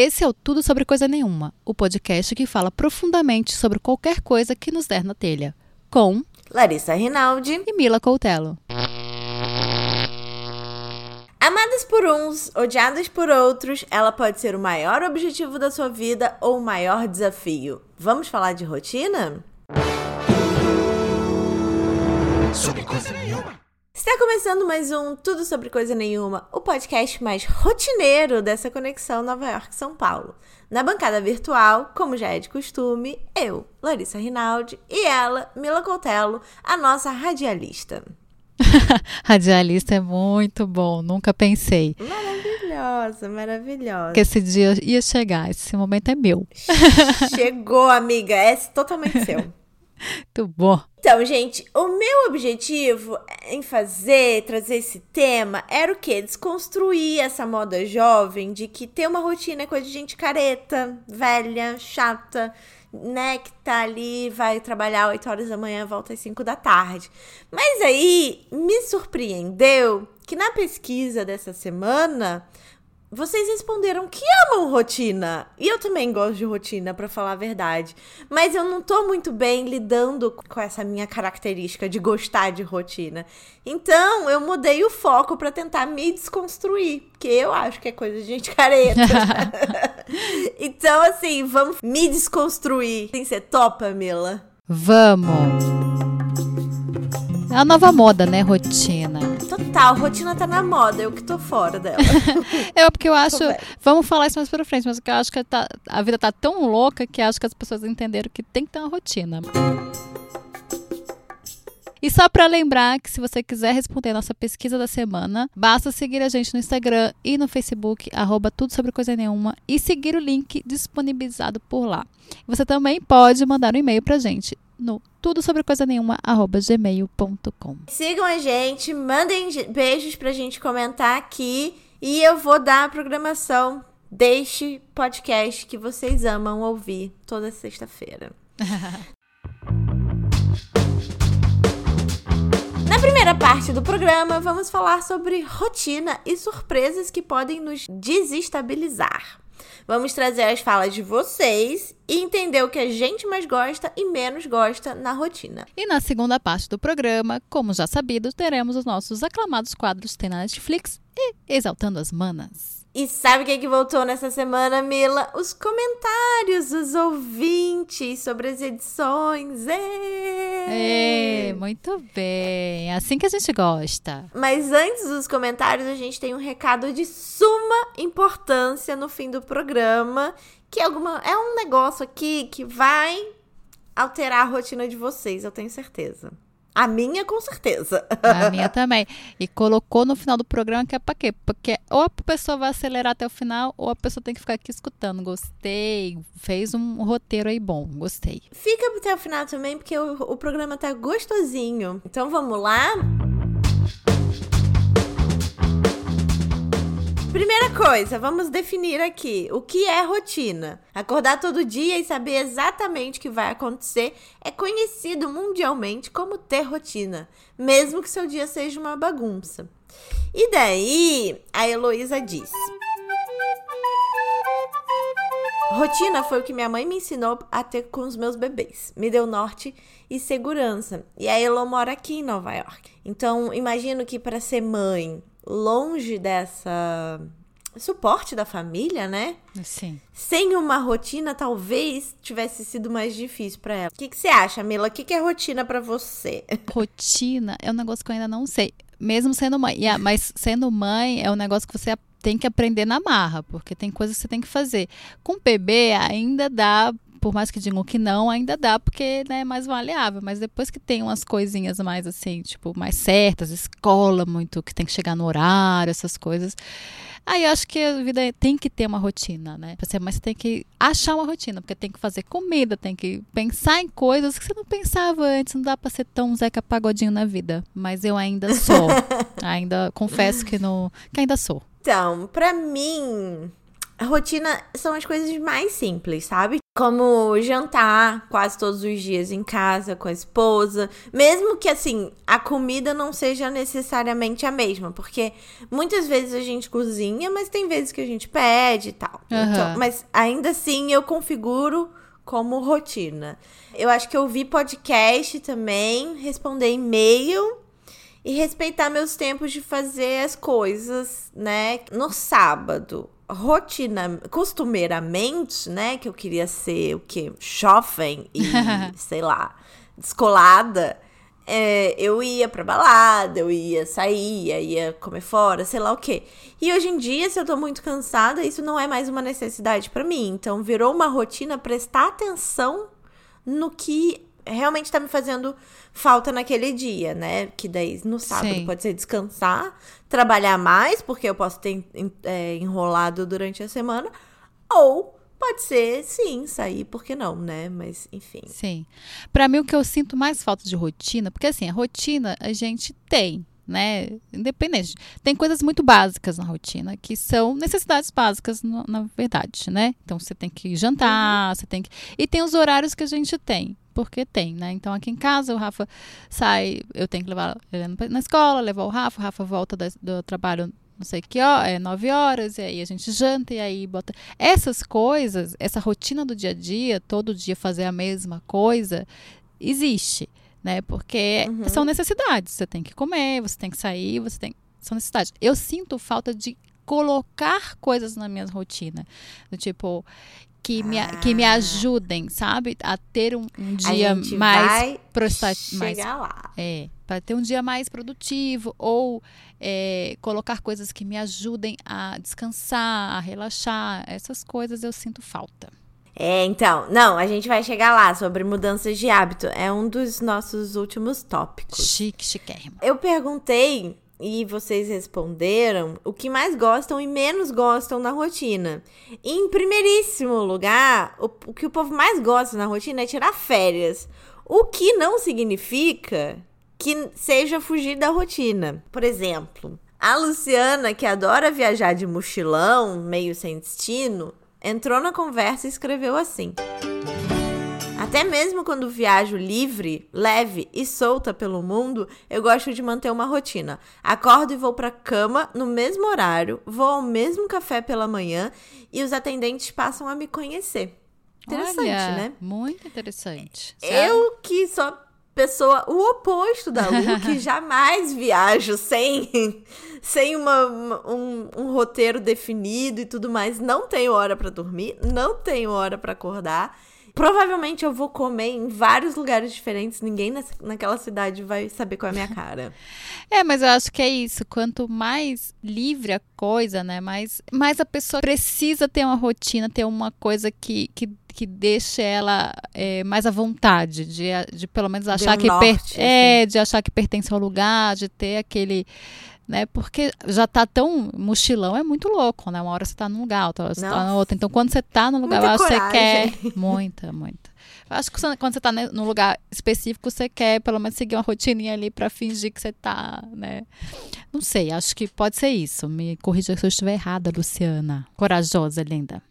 Esse é o Tudo Sobre Coisa Nenhuma, o podcast que fala profundamente sobre qualquer coisa que nos der na telha. Com Larissa Rinaldi e Mila Coutelo. Amadas por uns, odiadas por outros, ela pode ser o maior objetivo da sua vida ou o maior desafio. Vamos falar de rotina? Sobre coisa nenhuma. Está começando mais um Tudo Sobre Coisa Nenhuma, o podcast mais rotineiro dessa conexão Nova York-São Paulo. Na bancada virtual, como já é de costume, eu, Larissa Rinaldi, e ela, Mila Coutelo, a nossa radialista. radialista é muito bom, nunca pensei. Maravilhosa, maravilhosa. Que esse dia ia chegar, esse momento é meu. Chegou, amiga, é totalmente seu. Muito bom. Então, gente, o meu objetivo em fazer, trazer esse tema, era o quê? Desconstruir essa moda jovem de que ter uma rotina é coisa de gente careta, velha, chata, né? Que tá ali, vai trabalhar 8 horas da manhã, volta às 5 da tarde. Mas aí me surpreendeu que na pesquisa dessa semana vocês responderam que amam rotina. E eu também gosto de rotina, para falar a verdade. Mas eu não tô muito bem lidando com essa minha característica de gostar de rotina. Então, eu mudei o foco para tentar me desconstruir, porque eu acho que é coisa de gente careta. então, assim, vamos me desconstruir. Tem que ser topa, Mila? Vamos. É a nova moda, né? Rotina. Total, rotina tá na moda, eu que tô fora dela. é porque eu acho. Vamos falar isso mais pra frente, mas eu acho que tá, a vida tá tão louca que acho que as pessoas entenderam que tem que ter uma rotina. E só para lembrar que se você quiser responder a nossa pesquisa da semana, basta seguir a gente no Instagram e no Facebook, arroba tudo sobre coisa nenhuma, e seguir o link disponibilizado por lá. Você também pode mandar um e-mail pra gente no tudo sobre coisa nenhuma gmail.com. Sigam a gente, mandem beijos pra gente comentar aqui e eu vou dar a programação deste podcast que vocês amam ouvir toda sexta-feira. Na primeira parte do programa, vamos falar sobre rotina e surpresas que podem nos desestabilizar. Vamos trazer as falas de vocês e entender o que a gente mais gosta e menos gosta na rotina. E na segunda parte do programa, como já sabido, teremos os nossos aclamados quadros Tem na Netflix e Exaltando as Manas. E sabe o que, é que voltou nessa semana, Mila? Os comentários dos ouvintes sobre as edições. É, muito bem. Assim que a gente gosta. Mas antes dos comentários, a gente tem um recado de suma importância no fim do programa. Que é, alguma, é um negócio aqui que vai alterar a rotina de vocês, eu tenho certeza. A minha, com certeza. A minha também. E colocou no final do programa que é pra quê? Porque ou a pessoa vai acelerar até o final, ou a pessoa tem que ficar aqui escutando. Gostei. Fez um roteiro aí bom. Gostei. Fica até o final também, porque o, o programa tá gostosinho. Então vamos lá? Primeira coisa, vamos definir aqui o que é rotina. Acordar todo dia e saber exatamente o que vai acontecer é conhecido mundialmente como ter rotina, mesmo que seu dia seja uma bagunça. E daí, a Heloísa disse: Rotina foi o que minha mãe me ensinou a ter com os meus bebês. Me deu norte e segurança. E a Elo mora aqui em Nova York. Então, imagino que para ser mãe longe dessa suporte da família, né? Sim. Sem uma rotina, talvez tivesse sido mais difícil para ela. O que, que você acha, Mila? O que, que é rotina para você? Rotina é um negócio que eu ainda não sei. Mesmo sendo mãe. Yeah, mas sendo mãe é um negócio que você tem que aprender na marra, porque tem coisas que você tem que fazer. Com bebê ainda dá por mais que digam que não, ainda dá, porque né, é mais maleável. Mas depois que tem umas coisinhas mais assim, tipo, mais certas, escola muito, que tem que chegar no horário, essas coisas. Aí eu acho que a vida tem que ter uma rotina, né? Mas você tem que achar uma rotina, porque tem que fazer comida, tem que pensar em coisas que você não pensava antes. Não dá pra ser tão Zeca Pagodinho na vida. Mas eu ainda sou. ainda confesso que, não, que ainda sou. Então, pra mim, A rotina são as coisas mais simples, sabe? Como jantar quase todos os dias em casa com a esposa, mesmo que assim a comida não seja necessariamente a mesma, porque muitas vezes a gente cozinha, mas tem vezes que a gente pede e tal. Aham. Então, mas ainda assim eu configuro como rotina. Eu acho que eu vi podcast também, responder e-mail e respeitar meus tempos de fazer as coisas, né? No sábado, rotina, costumeiramente, né? Que eu queria ser o quê? Jovem e, sei lá, descolada. é, eu ia pra balada, eu ia sair, ia comer fora, sei lá o quê. E hoje em dia, se eu tô muito cansada, isso não é mais uma necessidade pra mim. Então, virou uma rotina prestar atenção no que realmente tá me fazendo falta naquele dia, né? Que daí no sábado Sim. pode ser descansar, trabalhar mais, porque eu posso ter é, enrolado durante a semana, ou pode ser, sim, sair, por que não, né? Mas, enfim. Sim. Pra mim, o que eu sinto mais falta de rotina, porque assim, a rotina a gente tem, né? Independente. Tem coisas muito básicas na rotina, que são necessidades básicas, no- na verdade, né? Então, você tem que jantar, você tem que. E tem os horários que a gente tem. Porque tem, né? Então, aqui em casa, o Rafa sai, eu tenho que levar ele na- escola, levar o Rafa, o Rafa volta da- do trabalho, não sei que hora, é nove horas, e aí a gente janta, e aí bota. Essas coisas, essa rotina do dia a dia, todo dia fazer a mesma coisa, existe, né? Porque Uhum. são necessidades. Você tem que comer, você tem que sair, você tem. São necessidades. Eu sinto falta de colocar coisas na minha rotina. Do tipo. Que me, que me Ah. ajudem, sabe? A ter um, um dia mais chegar mais lá. é, para ter um dia mais produtivo ou é, colocar coisas que me ajudem a descansar, a relaxar. Essas coisas eu sinto falta. É, então, não, a gente vai chegar lá sobre mudanças de hábito. É um dos nossos últimos tópicos. Chique, chiquérrimo. Eu perguntei e vocês responderam o que mais gostam e menos gostam na rotina. E, em primeiríssimo lugar, o, o que o povo mais gosta na rotina é tirar férias. O que não significa que seja fugir da rotina. Por exemplo, a Luciana, que adora viajar de mochilão, meio sem destino, entrou na conversa e escreveu assim. Até mesmo quando viajo livre, leve e solta pelo mundo, eu gosto de manter uma rotina. Acordo e vou pra cama no mesmo horário, vou ao mesmo café pela manhã e os atendentes passam a me conhecer. Interessante, Olha, né? Muito interessante. Eu que sou pessoa o oposto da Lu, que jamais viajo sem, sem uma, um, um roteiro definido e tudo mais. Não tenho hora pra dormir, não tenho hora pra acordar. Provavelmente eu vou comer em vários lugares diferentes. Ninguém nessa- naquela cidade vai saber qual é a minha cara. É, mas eu acho que é isso. Quanto mais livre a coisa, né? Mais, mais a pessoa precisa ter uma rotina, ter uma coisa que, que, que deixe ela é, mais à vontade, de, de pelo menos achar um que per- norte, assim. é, de achar que pertence ao lugar, de ter aquele. Né, porque já tá tão. Mochilão é muito louco, né? Uma hora você tá num lugar, outra hora você tá Nossa. na outra. Então, quando você tá num lugar, que você quer. Muita, muita. Eu acho que quando você tá ne- num lugar específico, você quer pelo menos seguir uma rotininha ali pra fingir que você tá, né? Não sei, acho que pode ser isso. Me corrija se eu estiver errada, Luciana. Corajosa, linda.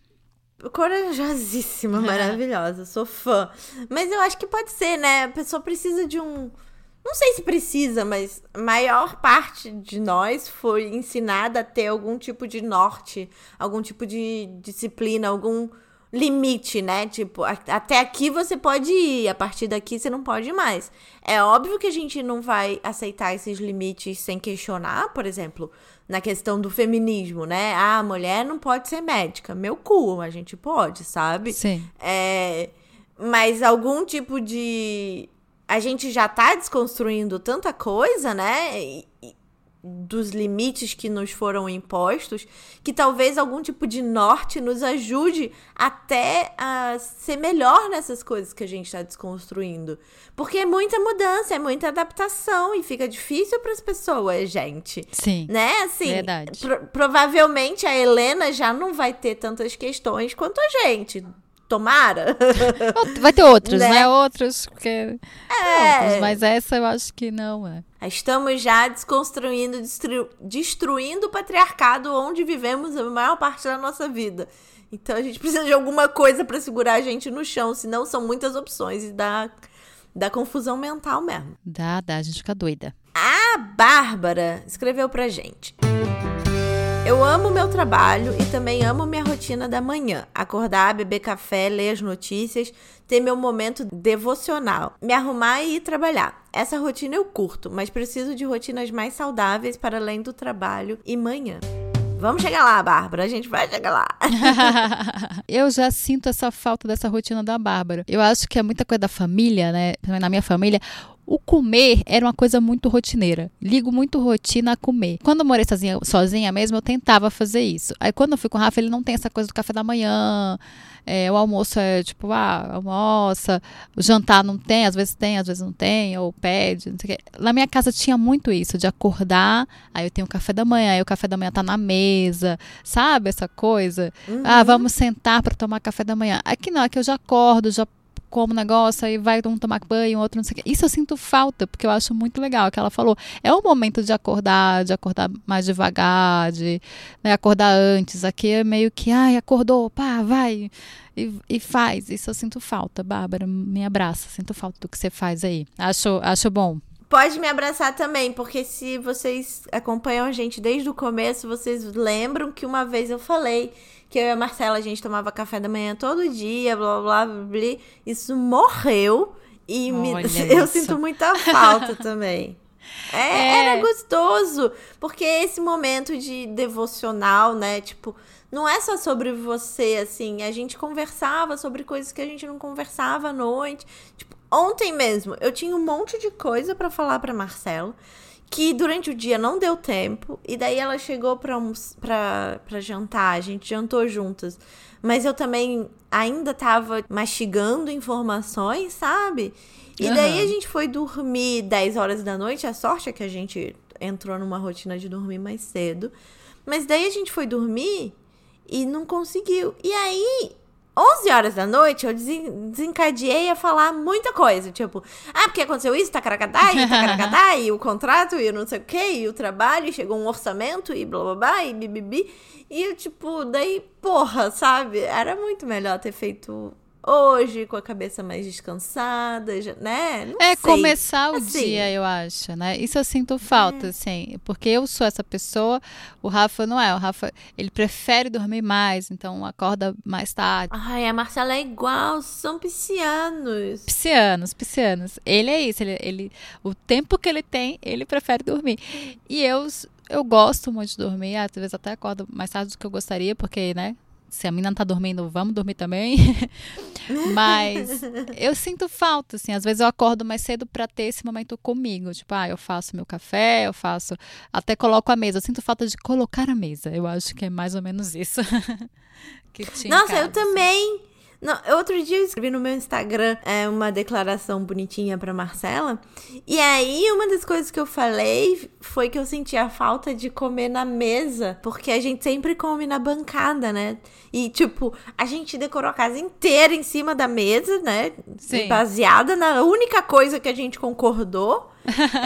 Corajosíssima, maravilhosa, sou fã. Mas eu acho que pode ser, né? A pessoa precisa de um. Não sei se precisa, mas a maior parte de nós foi ensinada a ter algum tipo de norte, algum tipo de disciplina, algum limite, né? Tipo, até aqui você pode ir, a partir daqui você não pode mais. É óbvio que a gente não vai aceitar esses limites sem questionar, por exemplo, na questão do feminismo, né? Ah, a mulher não pode ser médica. Meu cu, a gente pode, sabe? Sim. É, mas algum tipo de. A gente já tá desconstruindo tanta coisa, né? E- e- dos limites que nos foram impostos, que talvez algum tipo de norte nos ajude até a ser melhor nessas coisas que a gente está desconstruindo. Porque é muita mudança, é muita adaptação e fica difícil para as pessoas, gente. Sim. Né? Assim, Verdade. pro- provavelmente a Helena já não vai ter tantas questões quanto a gente. Tomara. Vai ter outros, Né? né? Outros, porque. É. Outros, mas essa eu acho que não, é. Estamos já desconstruindo, destru... destruindo o patriarcado onde vivemos a maior parte da nossa vida. Então a gente precisa de alguma coisa para segurar a gente no chão, senão são muitas opções e dá, dá confusão mental mesmo. Dá, dá, a gente fica doida. A Bárbara escreveu pra gente. Eu amo meu trabalho e também amo minha rotina da manhã. Acordar, beber café, ler as notícias, ter meu momento devocional, me arrumar e ir trabalhar. Essa rotina eu curto, mas preciso de rotinas mais saudáveis para além do trabalho e manhã. Vamos chegar lá, Bárbara. A gente vai chegar lá. eu já sinto essa falta dessa rotina da Bárbara. Eu acho que é muita coisa da família, né? Na minha família, o comer era uma coisa muito rotineira. Ligo muito rotina a comer. Quando eu morei sozinha, sozinha mesmo, eu tentava fazer isso. Aí quando eu fui com o Rafa, ele não tem essa coisa do café da manhã. É, o almoço é tipo, ah, almoça. O jantar não tem, às vezes tem, às vezes não tem, ou pede, não sei o quê. Na minha casa tinha muito isso, de acordar, aí eu tenho o café da manhã, aí o café da manhã tá na mesa, sabe essa coisa? Uhum. Ah, vamos sentar para tomar café da manhã. Aqui não, aqui eu já acordo, já como negócio, aí vai um tomar banho, outro não sei o quê. Isso eu sinto falta, porque eu acho muito legal. que ela falou, é o momento de acordar, de acordar mais devagar, de né, acordar antes. Aqui é meio que, ai, acordou, pá, vai. E, e, faz. Isso eu sinto falta, Bárbara. Me abraça. Sinto falta do que você faz aí. Acho, acho bom. Pode me abraçar também, porque se vocês acompanham a gente desde o começo, vocês lembram que uma vez eu falei que eu e a Marcela a gente tomava café da manhã todo dia, blá blá blá, blá isso morreu e me, eu isso. sinto muita falta também. É, é. Era gostoso, porque esse momento de devocional, né? Tipo, não é só sobre você, assim. A gente conversava sobre coisas que a gente não conversava à noite. Tipo, ontem mesmo, eu tinha um monte de coisa para falar para Marcela que durante o dia não deu tempo, e daí ela chegou pra, pra, pra jantar, a gente jantou juntas. Mas eu também ainda tava mastigando informações, sabe? E uhum. daí a gente foi dormir 10 horas da noite. A sorte é que a gente entrou numa rotina de dormir mais cedo. Mas daí a gente foi dormir e não conseguiu. E aí 11 horas da noite, eu desencadeei a falar muita coisa. Tipo, ah, porque aconteceu isso, tacaracatá, e e o contrato, e não sei o quê, e o trabalho, e chegou um orçamento, e blá blá blá, e bibibi. E eu, tipo, daí, porra, sabe? Era muito melhor ter feito hoje, com a cabeça mais descansada, já, né? Não é sei. começar o assim. dia, eu acho, né? Isso eu sinto falta, é. assim, porque eu sou essa pessoa, o Rafa não é. O Rafa, ele prefere dormir mais, então acorda mais tarde. Ai, a Marcela é igual, são piscianos. Piscianos, piscianos. Ele é isso, ele, ele o tempo que ele tem, ele prefere dormir. E eu eu gosto muito de dormir, às vezes até acordo mais tarde do que eu gostaria, porque, né, se a menina não tá dormindo, vamos dormir também. Mas eu sinto falta, assim. Às vezes eu acordo mais cedo para ter esse momento comigo. Tipo, ah, eu faço meu café, eu faço. Até coloco a mesa. Eu sinto falta de colocar a mesa. Eu acho que é mais ou menos isso. Nossa, eu assim. também. Não, outro dia eu escrevi no meu Instagram é, uma declaração bonitinha pra Marcela. E aí, uma das coisas que eu falei foi que eu sentia falta de comer na mesa. Porque a gente sempre come na bancada, né? E, tipo, a gente decorou a casa inteira em cima da mesa, né? Sim. Baseada na única coisa que a gente concordou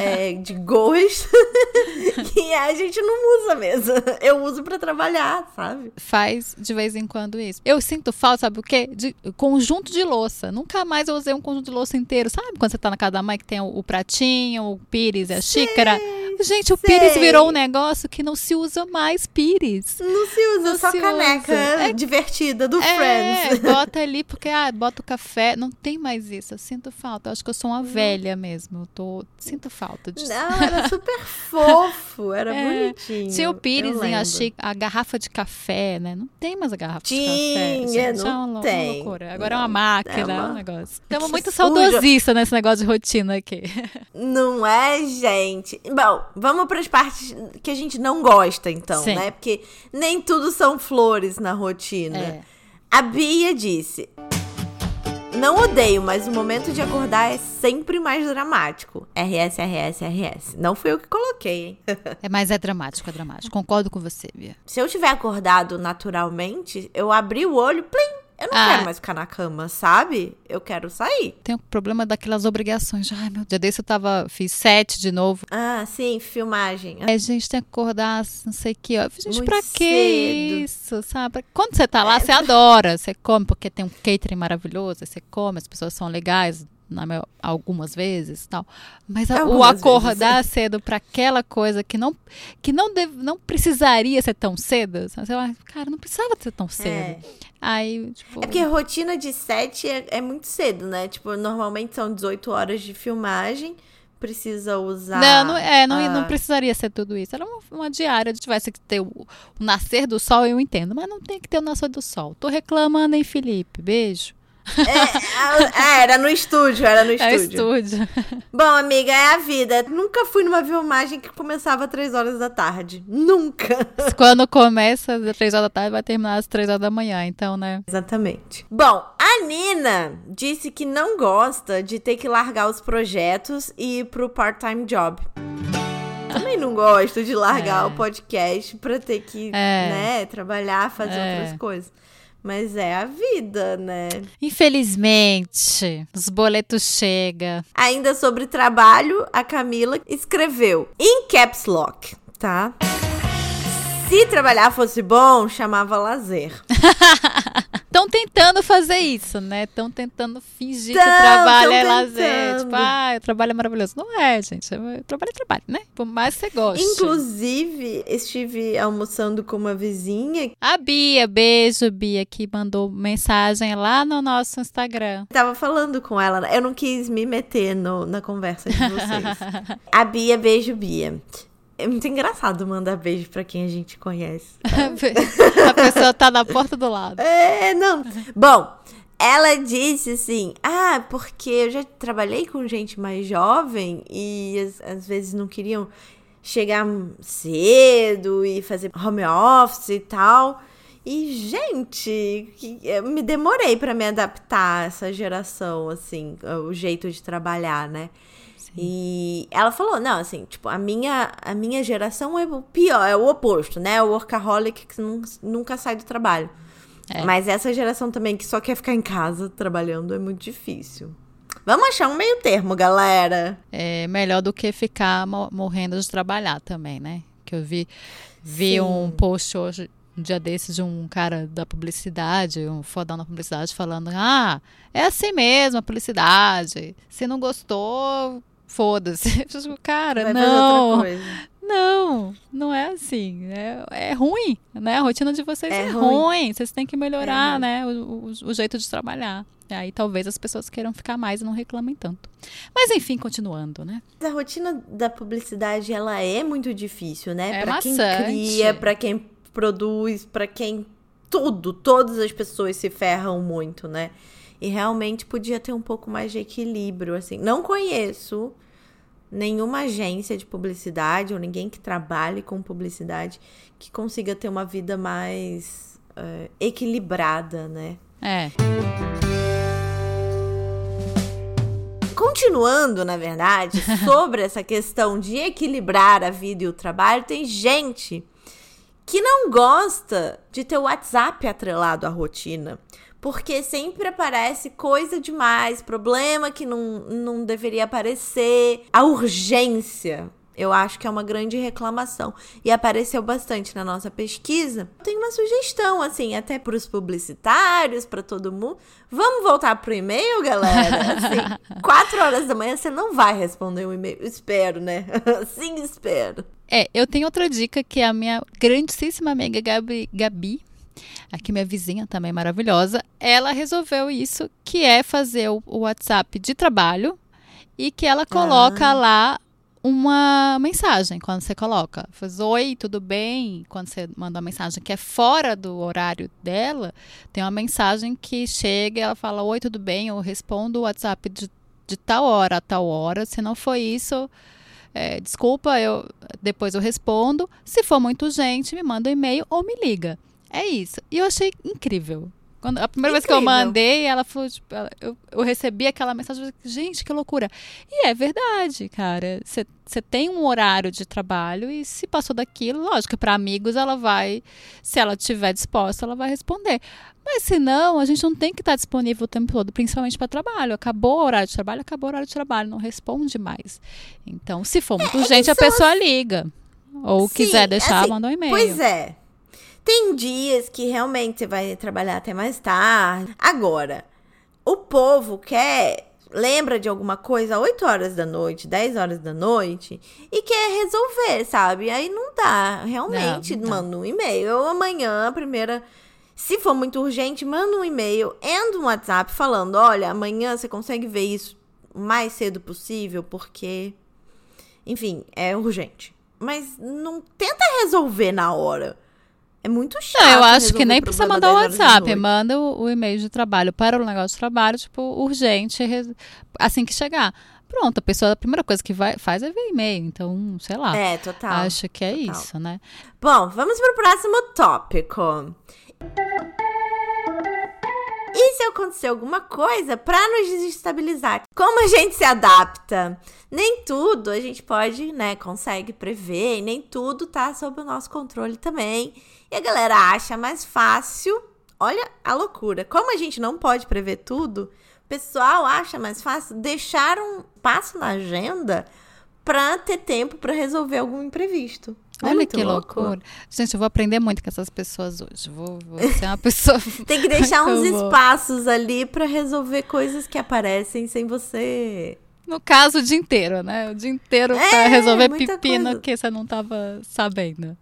é, de gosto que a gente não usa mesmo. Eu uso para trabalhar, sabe? Faz de vez em quando isso. Eu sinto falta, sabe o quê? De conjunto de louça. Nunca mais eu usei um conjunto de louça inteiro. Sabe quando você tá na casa da mãe que tem o, o pratinho, o pires a Sei. xícara? Gente, o Sei. pires virou um negócio que não se usa mais pires. Não se usa, não só se caneca usa. É, divertida do é, Friends. Bota ali, porque ah, bota o café. Não tem mais isso. Eu sinto falta. Eu acho que eu sou uma velha mesmo. Eu tô, sinto falta disso. Não, era super fofo. Era é. bonitinho. Tinha o pires em a, a garrafa de café, né? Não tem mais a garrafa Tinha, de café. Tinha, é não uma, tem. Uma loucura. Agora não. é uma máquina, é uma... um negócio. Estamos muito saudosistas nesse negócio de rotina aqui. Não é, gente? Bom, Vamos para as partes que a gente não gosta, então, Sim. né? Porque nem tudo são flores na rotina. É. A Bia disse: Não odeio, mas o momento de acordar é sempre mais dramático. RS, RS, RS. Não fui eu que coloquei, hein? é, mas é dramático, é dramático. Concordo com você, Bia. Se eu tiver acordado naturalmente, eu abri o olho, plim, Eu não Ah. quero mais ficar na cama, sabe? Eu quero sair. Tem o problema daquelas obrigações. Ai, meu Deus, desse eu tava, fiz sete de novo. Ah, sim, filmagem. A gente tem que acordar, não sei o que. Ó. Gente, Muito pra que. É. isso, sabe? Quando você tá lá, você adora. Você come, porque tem um catering maravilhoso. Você come, as pessoas são legais. Maior- algumas vezes tal mas a- o acordar cedo pra aquela coisa que não que não deve, não precisaria ser tão cedo sabe? Você fala, cara não precisava ser tão cedo É. aí tipo É porque a rotina de sete é, é muito cedo, né? Tipo, normalmente são 18 horas de filmagem. Precisa usar. Não, não, é, não, a- não precisaria ser tudo isso. Era uma, uma diária. Se tivesse que ter o, o nascer do sol, eu entendo. Mas não tem que ter o nascer do sol. Tô reclamando, hein, Felipe? Beijo. É, é, era no estúdio, era no É estúdio. estúdio. Bom, amiga, é a vida. Nunca fui numa filmagem que começava às 3 horas da tarde. Nunca. Quando começa às três horas da tarde, vai terminar às três horas da manhã. Então, né? Exatamente. Bom, a Nina disse que não gosta de ter que largar os projetos e ir pro part-time job. Também não gosto de largar É. o podcast pra ter que, É. né, trabalhar, fazer É. outras coisas. Mas é a vida, né? Infelizmente, os boletos chegam. Ainda sobre trabalho, a Camila escreveu em caps lock, tá? Se trabalhar fosse bom, chamava lazer. Estão tentando fazer isso, né? Estão tentando fingir que Tão, o trabalho é lazer. Tipo, ah, o trabalho é maravilhoso. Não é, gente. É- Trabalho é trabalho, né? Por mais que você goste. Inclusive, estive almoçando com uma vizinha A Bia, beijo, Bia, que mandou mensagem lá no nosso Instagram. Tava falando com ela, eu não quis me meter no- na conversa de vocês. a Bia, beijo, Bia. É muito engraçado mandar beijo pra quem a gente conhece. a pessoa tá na porta do lado. É, não. Bom, ela disse assim: Ah, porque eu já trabalhei com gente mais jovem e às, às vezes não queriam chegar cedo e fazer home office e tal. E, gente, eu me demorei pra me adaptar a essa geração, assim, o jeito de trabalhar, né? E ela falou, não, assim, tipo, a minha, a minha geração é o pior, é o oposto, né? O workaholic que nun- nunca sai do trabalho. É. Mas essa geração também que só quer ficar em casa trabalhando é muito difícil. Vamos achar um meio termo, galera. É melhor do que ficar mo- morrendo de trabalhar também, né? Que eu vi, vi Sim. um post hoje, um dia desses, de um cara da publicidade, um fodão da publicidade, falando: Ah, é assim mesmo a publicidade. Se não gostou, foda-se. Cara, Vai não. Não, não é assim. É, é ruim, né? A rotina de vocês É é, ruim. ruim. Vocês têm que melhorar, ruim. né? O, o- o jeito de trabalhar. Aí talvez as pessoas queiram ficar mais e não reclamem tanto. Mas enfim, continuando, né? A rotina da publicidade, ela é muito difícil, né? É pra quem maçante. cria, pra quem produz, pra quem tudo, todas as pessoas se ferram muito, né? E realmente podia ter um pouco mais de equilíbrio, assim. Não conheço nenhuma agência de publicidade ou ninguém que trabalhe com publicidade que consiga ter uma vida mais eh, equilibrada, né? É. Continuando, na verdade, sobre essa questão de equilibrar a vida e o trabalho, tem gente que não gosta de ter o WhatsApp atrelado à rotina. Porque sempre aparece coisa demais, problema que não, não deveria aparecer, a urgência. Eu acho que é uma grande reclamação. E apareceu bastante na nossa pesquisa. Tem uma sugestão, assim, até para os publicitários, para todo mundo. Vamos voltar pro e-mail, galera? Assim, quatro horas da manhã você não vai responder um e-mail. Espero, né? Sim, espero. É, eu tenho outra dica que a minha grandíssima amiga Gabi, Gabi, aqui minha vizinha também maravilhosa, ela resolveu isso, que é fazer o, o WhatsApp de trabalho e que ela coloca Ah. lá uma mensagem quando você coloca. Faz oi, tudo bem? Quando você manda uma mensagem que é fora do horário dela, tem uma mensagem que chega e ela fala: Oi, tudo bem? Eu respondo o WhatsApp de, de tal hora a tal hora. Se não foi isso, é, desculpa, eu depois eu respondo. Se for muito urgente, me manda um e-mail ou me liga. É isso. E eu achei incrível. Quando, a primeira vez que eu mandei, ela falou, tipo, ela, eu, eu recebi aquela mensagem, gente, que loucura. E é verdade, cara. Você tem um horário de trabalho e se passou daquilo, lógico, para amigos ela vai, se ela estiver disposta, ela vai responder. Mas se não, a gente não tem que estar disponível o tempo todo, principalmente para trabalho. Acabou o horário de trabalho, acabou o horário de trabalho, não responde mais. Então, se for muito é, urgente, a pessoa liga. Ou Sim, quiser deixar, assim, manda um e-mail. Pois é. Tem dias que realmente você vai trabalhar até mais tarde. Agora, o povo quer lembra de alguma coisa 8 horas da noite, 10 horas da noite e quer resolver, sabe? Aí não dá. Realmente, não, não manda um e-mail. Ou amanhã, a primeira. Se for muito urgente, manda um e-mail, entra um WhatsApp falando: olha, amanhã você consegue ver isso o mais cedo possível, porque. Enfim, é urgente. Mas não tenta resolver na hora. É muito chato. Não, eu acho que nem precisa mandar o WhatsApp. Manda o, o, e-mail de trabalho para o negócio de trabalho, tipo, urgente, assim que chegar. Pronto, a pessoa, a primeira coisa que vai, faz é ver e-mail. Então, sei lá. É, total. Acho que é total. isso, né? Bom, vamos para o próximo tópico. E se acontecer alguma coisa para nos desestabilizar? Como a gente se adapta? Nem tudo a gente pode, né, consegue prever, e nem tudo tá sob o nosso controle também. E a galera acha mais fácil. Olha a loucura. Como a gente não pode prever tudo, o pessoal acha mais fácil deixar um passo na agenda para ter tempo para resolver algum imprevisto. É Olha que loucura. Gente, eu vou aprender muito com essas pessoas hoje. Vou, vou ser uma pessoa. Tem que deixar uns espaços ali para resolver coisas que aparecem sem você. No caso, o dia inteiro, né? O dia inteiro é, pra resolver pepino coisa. que você não tava sabendo.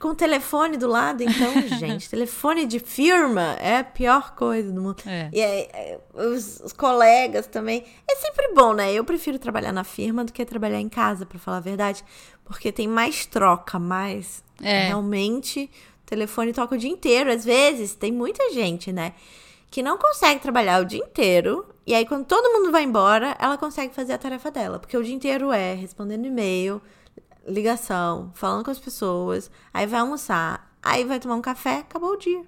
Com o telefone do lado, então, gente, telefone de firma é a pior coisa do mundo. É. E aí, é, os, os, colegas também. É sempre bom, né? Eu prefiro trabalhar na firma do que trabalhar em casa, para falar a verdade. Porque tem mais troca, mais. É. Realmente, o telefone toca o dia inteiro. Às vezes, tem muita gente, né? Que não consegue trabalhar o dia inteiro. E aí, quando todo mundo vai embora, ela consegue fazer a tarefa dela. Porque o dia inteiro é respondendo e-mail ligação, falando com as pessoas, aí vai almoçar, aí vai tomar um café, acabou o dia.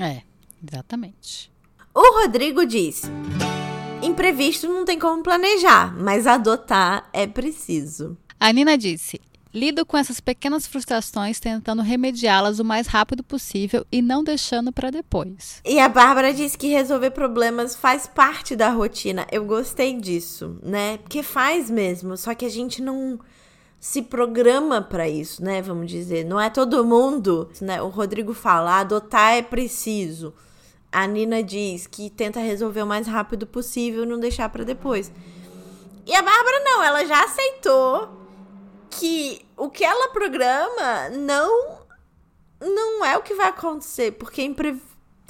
É, exatamente. O Rodrigo diz: imprevisto não tem como planejar, mas adotar é preciso. A Nina disse: Lido com essas pequenas frustrações tentando remediá-las o mais rápido possível e não deixando para depois. E a Bárbara disse que resolver problemas faz parte da rotina. Eu gostei disso, né? Porque faz mesmo, só que a gente não se programa para isso, né? Vamos dizer, não é todo mundo, né? O Rodrigo fala, adotar é preciso. A Nina diz que tenta resolver o mais rápido possível, não deixar para depois. E a Bárbara não, ela já aceitou que o que ela programa não não é o que vai acontecer, porque impre,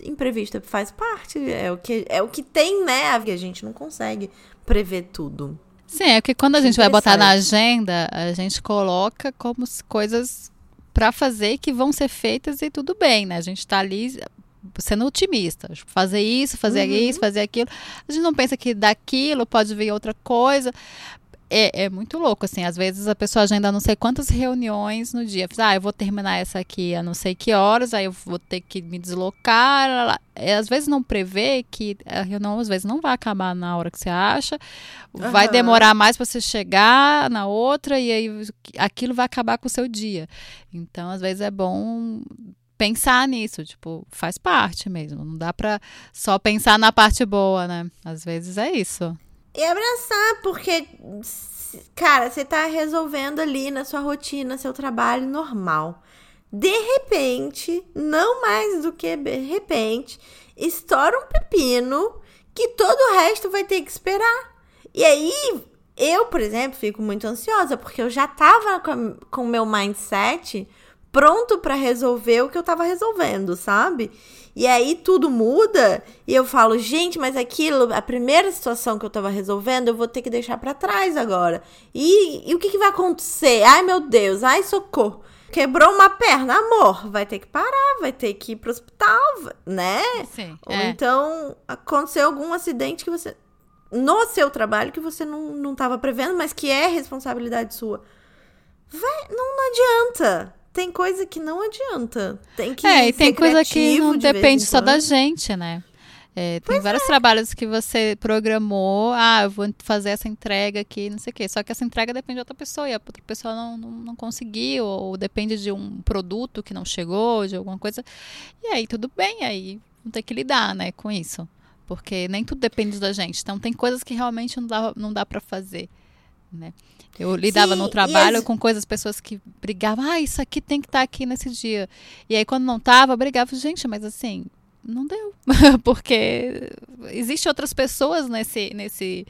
imprevisto faz parte, é o que é o que tem, né? A gente não consegue prever tudo. Sim, é que quando a gente vai botar na agenda, a gente coloca como coisas para fazer que vão ser feitas e tudo bem, né? A gente está ali sendo otimista. Fazer isso, fazer uhum. isso, fazer aquilo. A gente não pensa que daquilo pode vir outra coisa é, é muito louco, assim. Às vezes a pessoa agenda não sei quantas reuniões no dia. Ah, eu vou terminar essa aqui a não sei que horas, aí eu vou ter que me deslocar. É, às vezes não prevê que a reunião às vezes não vai acabar na hora que você acha. Uhum. Vai demorar mais para você chegar na outra e aí aquilo vai acabar com o seu dia. Então, às vezes é bom pensar nisso, tipo, faz parte mesmo. Não dá para só pensar na parte boa, né? Às vezes é isso. E abraçar, porque, cara, você tá resolvendo ali na sua rotina, seu trabalho normal. De repente, não mais do que de repente, estoura um pepino que todo o resto vai ter que esperar. E aí, eu, por exemplo, fico muito ansiosa, porque eu já tava com o meu mindset pronto para resolver o que eu tava resolvendo, sabe? E aí tudo muda e eu falo, gente, mas aquilo, a primeira situação que eu tava resolvendo, eu vou ter que deixar para trás agora. E, e o que, que vai acontecer? Ai, meu Deus, ai, socorro. Quebrou uma perna, amor, vai ter que parar, vai ter que ir pro hospital, né? Sim, Ou é. então aconteceu algum acidente que você. No seu trabalho que você não, não tava prevendo, mas que é responsabilidade sua. Vai, não, não adianta tem coisa que não adianta. Tem que É, e tem coisa que não de depende só da gente, né? É, tem vários trabalhos que você programou, ah, eu vou fazer essa entrega aqui, não sei o quê. Só que essa entrega depende de outra pessoa e a outra pessoa não, não, não conseguiu, ou depende de um produto que não chegou, de alguma coisa. E aí tudo bem, aí vão ter que lidar, né, com isso. Porque nem tudo depende da gente. Então tem coisas que realmente não dá, não dá para fazer, né? Eu lidava Sim, no trabalho as- com coisas, pessoas que brigavam, ah, isso aqui tem que estar aqui nesse dia. E aí, quando não tava, brigava, gente, mas assim, não deu. Porque existem outras pessoas nesse, nesse,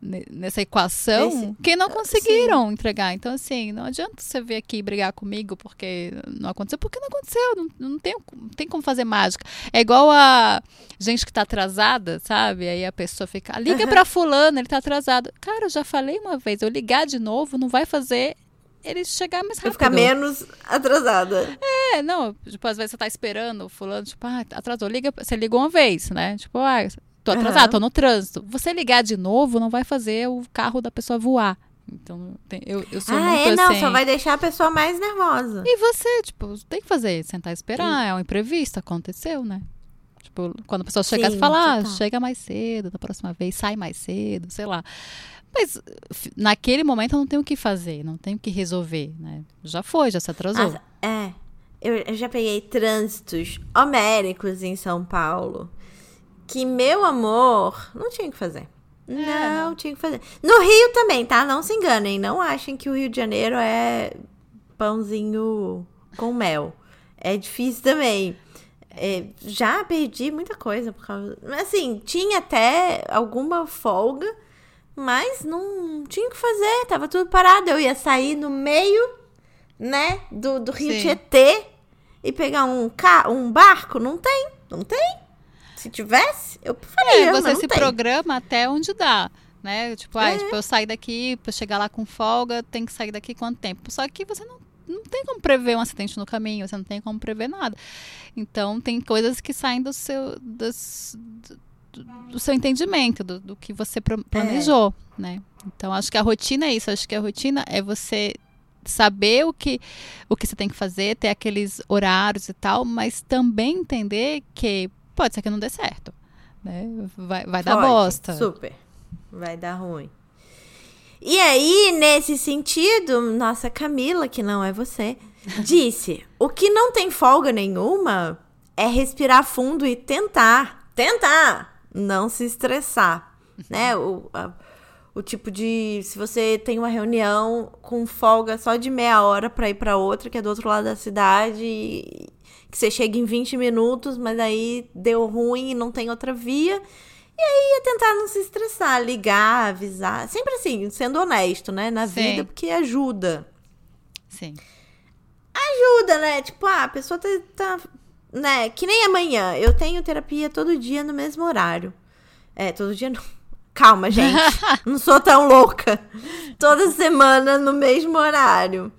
ne- nessa equação Nesse- que não conseguiram entregar. Então, assim, não adianta você vir aqui brigar comigo porque não aconteceu, porque não aconteceu. Não, não, tem, não tem como fazer mágica. É igual a gente que tá atrasada, sabe? Aí a pessoa fica, liga pra fulano, ele tá atrasado. Cara, eu já falei uma vez, eu ligar de novo não vai fazer ele chegar mais rápido. ficar menos atrasada. É, não, tipo, às vezes você tá esperando o fulano, tipo, ah, atrasou, liga, você ligou uma vez, né? Tipo, ah, tô atrasado, Aham. tô no trânsito. Você ligar de novo não vai fazer o carro da pessoa voar. Então, tem- eu, eu sou ah, muito é? Não, assim. só vai deixar a pessoa mais nervosa. E você, tipo, tem que fazer, sentar e esperar, é um imprevisto, aconteceu, né? Tipo, quando a pessoa chegar, Sim, você fala, ah, chega mais cedo, da próxima vez, sai mais cedo, sei lá. Mas naquele momento eu não tenho o que fazer, não tenho o que resolver, né? Já foi, já se atrasou. Nossa, é. Eu, eu já peguei trânsitos homéricos em São Paulo. Que, meu amor, não tinha o que fazer. não, tinha o que fazer. No Rio também, tá? Não se enganem. Não achem que o Rio de Janeiro é pãozinho com mel. É difícil também. É, já perdi muita coisa por causa. Assim, tinha até alguma folga, mas não tinha o que fazer. Tava tudo parado. Eu ia sair no meio, né, do, do Rio Sim. Tietê e pegar um, ca... um barco. Não tem, não tem. Se tivesse, eu faria, É, você se tem. programa até onde dá. Né? Tipo, ah, É. tipo, eu sair daqui, pra eu chegar lá com folga, tem que sair daqui quanto tempo? Só que você não, não tem como prever um acidente no caminho, você não tem como prever nada. Então, tem coisas que saem do seu, das- do, seu entendimento, do, do que você planejou, né? Então, acho que a rotina é isso. Acho que a rotina é você saber o que, o que você tem que fazer, ter aqueles horários e tal, mas também entender que pode ser que não dê certo. Né? Vai, vai dar Pode, bosta. Super. Vai dar ruim. E aí, nesse sentido, nossa Camila, que não é você, disse: o que não tem folga nenhuma é respirar fundo e tentar, tentar não se estressar, né? O, a- o tipo de se você tem uma reunião com folga só de meia hora pra ir pra outra, que é do outro lado da cidade, e que você chega em 20 minutos, mas aí deu ruim e não tem outra via. E aí é tentar não se estressar, ligar, avisar. Sempre assim, sendo honesto, né? Na Sim. vida, porque ajuda. Sim. Ajuda, né? Tipo, ah, a pessoa tá, tá. Né? Que nem amanhã. Eu tenho terapia todo dia no mesmo horário. É, todo dia não. Calma, gente. não sou tão louca. Toda semana no mesmo horário.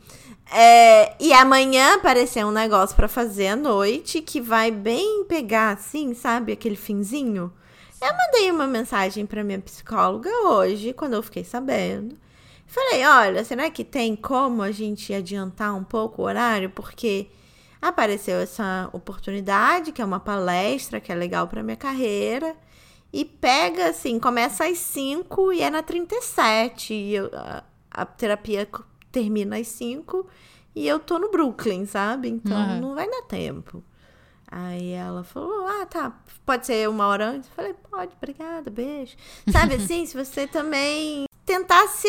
É, e amanhã apareceu um negócio pra fazer à noite que vai bem pegar, assim, sabe? Aquele finzinho. Eu mandei uma mensagem pra minha psicóloga hoje, quando eu fiquei sabendo. Falei, olha, será que tem como a gente adiantar um pouco o horário? Porque apareceu essa oportunidade, que é uma palestra, que é legal pra minha carreira. E pega, assim, começa às 5 e é na 37. E eu- a, a terapia termina às 5 e eu tô no Brooklyn, sabe? Então Aham. não vai dar tempo. Aí ela falou: Ah, tá, pode ser uma hora antes? Eu falei: Pode, obrigada, beijo. Sabe assim, se você também tentar se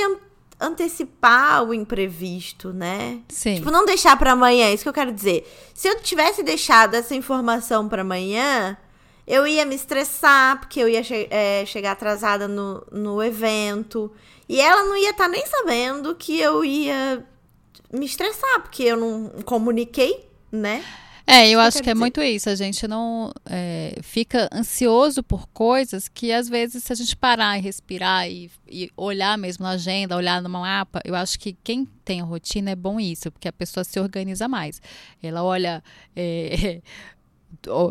antecipar o imprevisto, né? Sim. Tipo, não deixar pra amanhã, é isso que eu quero dizer. Se eu tivesse deixado essa informação pra amanhã, eu ia me estressar, porque eu ia che- é, chegar atrasada no, no evento. E ela não ia estar nem sabendo que eu ia me estressar, porque eu não comuniquei, né? É, eu que acho que é dizer. muito isso. A gente não é, fica ansioso por coisas que, às vezes, se a gente parar e respirar e, e olhar mesmo na agenda, olhar no mapa, eu acho que quem tem a rotina é bom isso, porque a pessoa se organiza mais. Ela olha. é,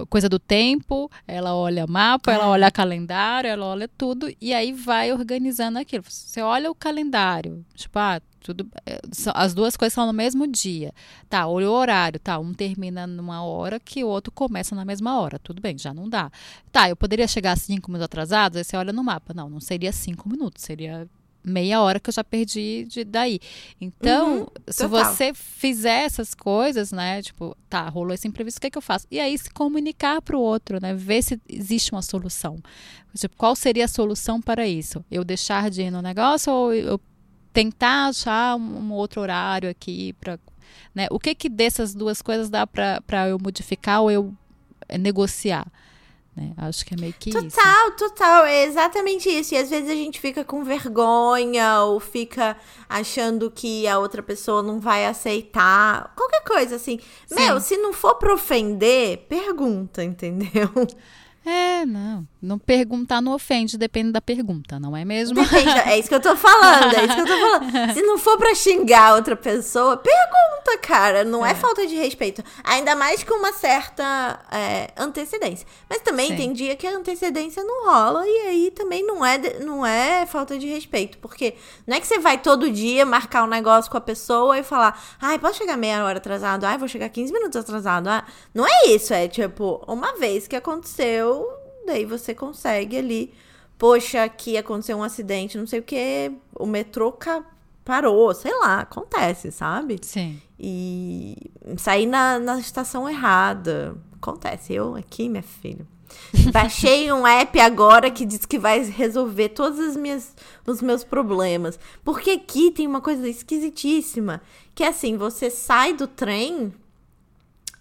coisa do tempo, ela olha mapa, ela É. olha calendário, ela olha tudo e aí vai organizando aquilo. Você olha o calendário, tipo, ah, tudo, é, as duas coisas são no mesmo dia. Tá, olha o horário, tá, um termina numa hora que o outro começa na mesma hora. Tudo bem, já não dá. Tá, eu poderia chegar cinco minutos atrasados, aí você olha no mapa. Não, não seria cinco minutos, seria meia hora que eu já perdi de daí. Então, Uhum, se total. você fizer essas coisas, né, tipo, tá, rolou esse imprevisto, o que é que eu faço? E aí se comunicar para o outro, né, ver se existe uma solução. Tipo, qual seria a solução para isso? Eu deixar de ir no negócio ou eu tentar achar um, um outro horário aqui para, né? O que que dessas duas coisas dá para eu modificar ou eu negociar? Né? Acho que é meio que isso. Total, total. É exatamente isso. E às vezes a gente fica com vergonha ou fica achando que a outra pessoa não vai aceitar. Qualquer coisa assim. Sim. Meu, se não for pra ofender, pergunta, entendeu? É, não. Não perguntar não ofende, depende da pergunta, não é mesmo? Depende, é isso que eu tô falando, é isso que eu tô falando. Se não for pra xingar outra pessoa, pergunta, cara. Não é, É. falta de respeito. Ainda mais com uma certa é, antecedência. Mas também Sim. tem dia que a antecedência não rola e aí também não é, não é falta de respeito. Porque não é que você vai todo dia marcar um negócio com a pessoa e falar, ai, posso chegar meia hora atrasado? Ai, vou chegar 15 minutos atrasado. Ah, não é isso, é tipo, uma vez que aconteceu, daí você consegue ali poxa, aqui aconteceu um acidente, não sei o que, o metrô ca- parou, sei lá, acontece, sabe? Sim. E sair na, na estação errada, acontece. Eu aqui, minha filha. Baixei um app agora que diz que vai resolver todos as minhas, os meus problemas. Porque aqui tem uma coisa esquisitíssima. Que é assim, você sai do trem,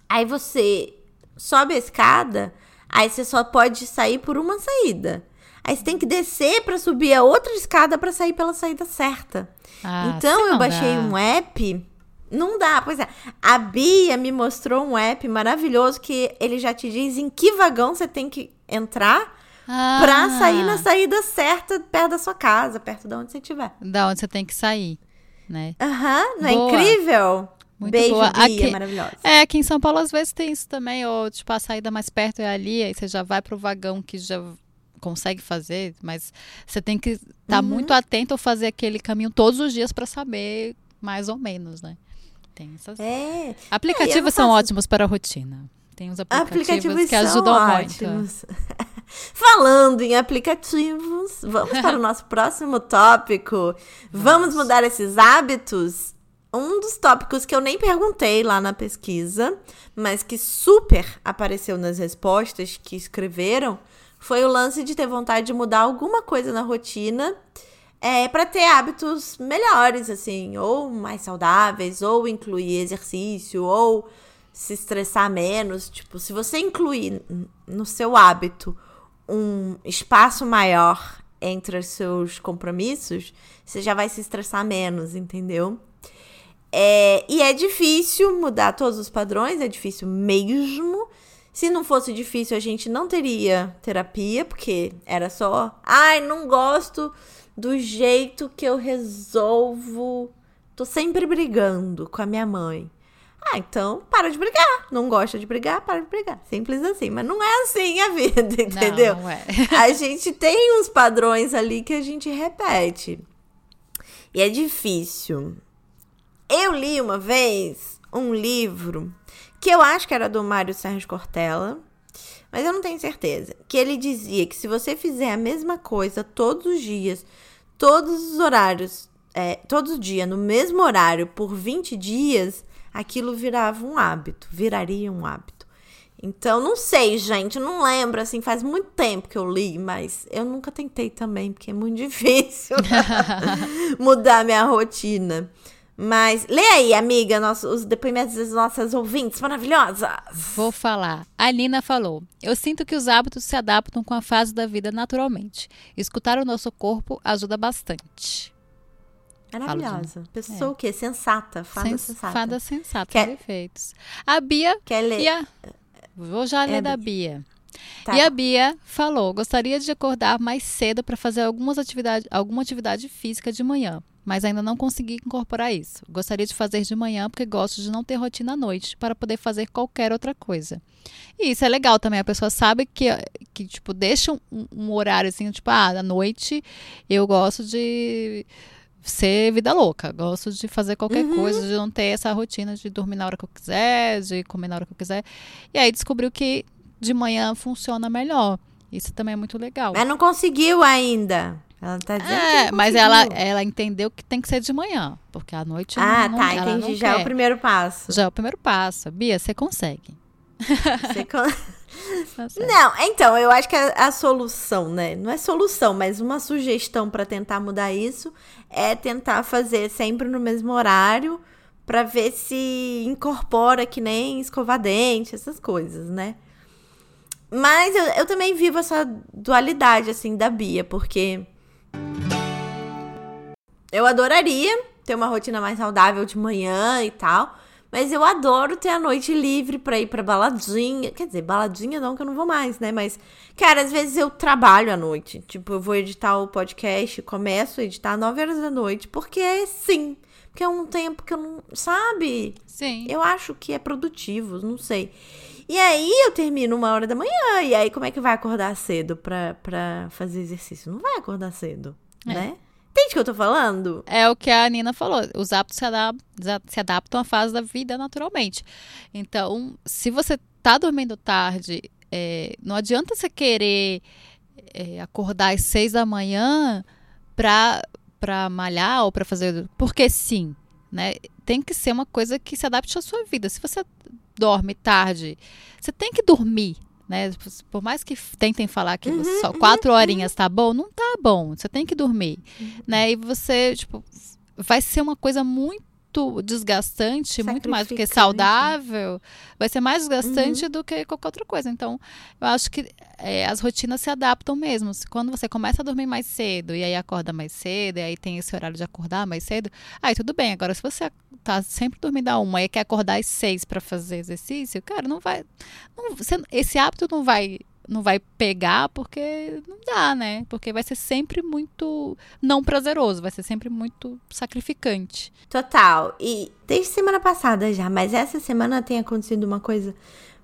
aí você sobe a escada, aí você só pode sair por uma saída. Aí você tem que descer pra subir a outra escada pra sair pela saída certa. Ah, então eu baixei dá. um app. Não dá, pois é. A Bia me mostrou um app maravilhoso que ele já te diz em que vagão você tem que entrar Ah, pra sair na saída certa perto da sua casa, perto de onde você estiver. Da onde você tem que sair, né? Aham, não é Boa. incrível? Muito Beijo, boa. Bia, Aqui- maravilhosa. É, aqui em São Paulo às vezes tem isso também, ou tipo, a saída mais perto é ali, aí você já vai pro vagão que já consegue fazer, mas você tem que estar Uhum. muito atento ou fazer aquele caminho todos os dias pra saber mais ou menos, né? Tem essas... É, Aplicativos É, são faço- ótimos para a rotina. Tem os aplicativos, aplicativos que são ajudam ótimos. Falando em aplicativos, vamos para o nosso próximo tópico. Vamos mudar esses hábitos? Um dos tópicos que eu nem perguntei lá na pesquisa, mas que super apareceu nas respostas que escreveram, foi o lance de ter vontade de mudar alguma coisa na rotina é, para ter hábitos melhores, assim, ou mais saudáveis, ou incluir exercício, ou se estressar menos. Tipo, se você incluir no seu hábito um espaço maior entre os seus compromissos, você já vai se estressar menos, entendeu? É, e é difícil mudar todos os padrões, é difícil mesmo. Se não fosse difícil, a gente não teria terapia, porque era só, ai, não gosto do jeito que eu resolvo. Tô sempre brigando com a minha mãe. Ah, então para de brigar. Não gosta de brigar, para de brigar. Simples assim. Mas não é assim a vida, entendeu? Não, não é. a gente tem uns padrões ali que a gente repete. E é difícil. Eu li uma vez um livro que eu acho que era do Mário Sérgio Cortella, mas eu não tenho certeza. Que ele dizia que se você fizer a mesma coisa todos os dias, todos os horários, é, todo dia, no mesmo horário, por 20 dias, aquilo virava um hábito, viraria um hábito. Então, não sei, gente, não lembro, assim, faz muito tempo que eu li, mas eu nunca tentei também, porque é muito difícil mudar minha rotina. Mas lê aí, amiga, nosso, os depoimentos das nossas ouvintes maravilhosas. Vou falar. A Nina falou: Eu sinto que os hábitos se adaptam com a fase da vida naturalmente. Escutar o nosso corpo ajuda bastante. Maravilhosa. Pessoa o quê? Sensata. Fada Sens- sensata. Fada sensata, Quer- perfeitos. A Bia Quer ler? a... Vou já ler É, da Bia. Tá. E a Bia falou: gostaria de acordar mais cedo para fazer algumas atividade, alguma atividade física de manhã, mas ainda não consegui incorporar isso. Gostaria de fazer de manhã porque gosto de não ter rotina à noite para poder fazer qualquer outra coisa. E isso é legal também, a pessoa sabe que, que tipo, deixa um, um horário assim, tipo, ah, à noite eu gosto de ser vida louca. Gosto de fazer qualquer uhum. coisa, de não ter essa rotina de dormir na hora que eu quiser, de comer na hora que eu quiser. E aí descobriu que de manhã funciona melhor. Isso também é muito legal. Mas não conseguiu ainda. Ela tá dizendo é, mas ela, ela entendeu que tem que ser de manhã, porque à noite ah, não, tá, entendi. Já quer. é o primeiro passo. Já é o primeiro passo. Bia, você consegue. Você consegue. Tá não, então, eu acho que a, a, solução, né? Não é solução, mas uma sugestão para tentar mudar isso é tentar fazer sempre no mesmo horário para ver se incorpora que nem escovar dente, essas coisas, né? Mas eu, eu também vivo essa dualidade, assim, da Bia, porque eu adoraria ter uma rotina mais saudável de manhã e tal. Mas eu adoro ter a noite livre pra ir pra baladinha. Quer dizer, baladinha não, que eu não vou mais, né? Mas, cara, às vezes eu trabalho à noite. Tipo, eu vou editar o podcast, começo a editar às 9 horas da noite, porque é sim. Porque é um tempo que eu não. Sabe? Sim. Eu acho que é produtivo, não sei. E aí eu termino uma hora da manhã. E aí, como é que vai acordar cedo pra, pra fazer exercício? Não vai acordar cedo, é. né? Entende o que eu tô falando? É o que a Nina falou. Os hábitos se adaptam, se adaptam à fase da vida naturalmente. Então, se você tá dormindo tarde, é, não adianta você querer é, acordar às seis da manhã pra, pra malhar ou pra fazer. Porque sim, né? Tem que ser uma coisa que se adapte à sua vida. Se você dorme tarde, você tem que dormir né? Por mais que tentem falar que uhum, só uhum, quatro uhum, horinhas tá bom, não tá bom. Você tem que dormir, uhum. né? E você, tipo, vai ser uma coisa muito desgastante, muito mais do que saudável, vai ser mais desgastante uhum. do que qualquer outra coisa. Então, eu acho que é, as rotinas se adaptam mesmo. Quando você começa a dormir mais cedo e aí acorda mais cedo, e aí tem esse horário de acordar mais cedo, aí tudo bem. Agora, se você tá sempre dormindo a uma e quer acordar às seis para fazer exercício, cara, não vai. Não, você, esse hábito não vai não vai pegar porque não dá, né? Porque vai ser sempre muito não prazeroso, vai ser sempre muito sacrificante. Total. E desde semana passada já, mas essa semana tem acontecido uma coisa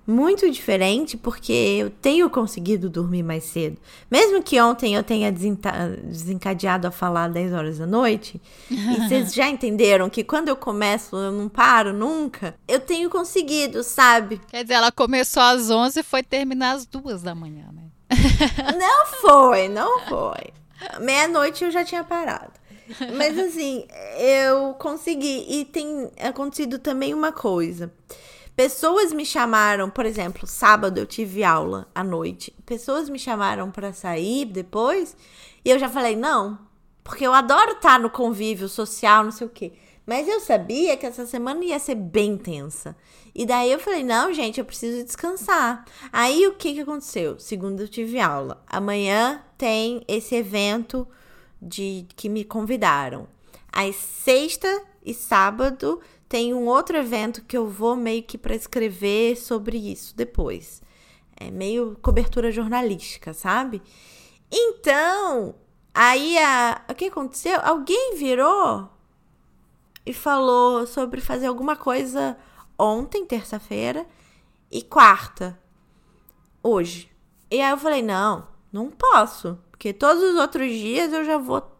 muito diferente porque eu tenho conseguido dormir mais cedo. Mesmo que ontem eu tenha desencadeado a falar 10 horas da noite, e vocês já entenderam que quando eu começo eu não paro nunca, eu tenho conseguido, sabe? Quer dizer, ela começou às 11 e foi terminar às 2 da manhã, né? não foi, não foi. Meia-noite eu já tinha parado. Mas assim, eu consegui. E tem acontecido também uma coisa. Pessoas me chamaram, por exemplo, sábado eu tive aula à noite. Pessoas me chamaram para sair depois e eu já falei não, porque eu adoro estar no convívio social, não sei o quê. Mas eu sabia que essa semana ia ser bem tensa. E daí eu falei: não, gente, eu preciso descansar. Aí o que, que aconteceu? Segunda eu tive aula. Amanhã tem esse evento de que me convidaram. Aí sexta e sábado tem um outro evento que eu vou meio que para escrever sobre isso depois. É meio cobertura jornalística, sabe? Então, aí a, o que aconteceu? Alguém virou e falou sobre fazer alguma coisa ontem, terça-feira, e quarta, hoje. E aí eu falei: não, não posso, porque todos os outros dias eu já vou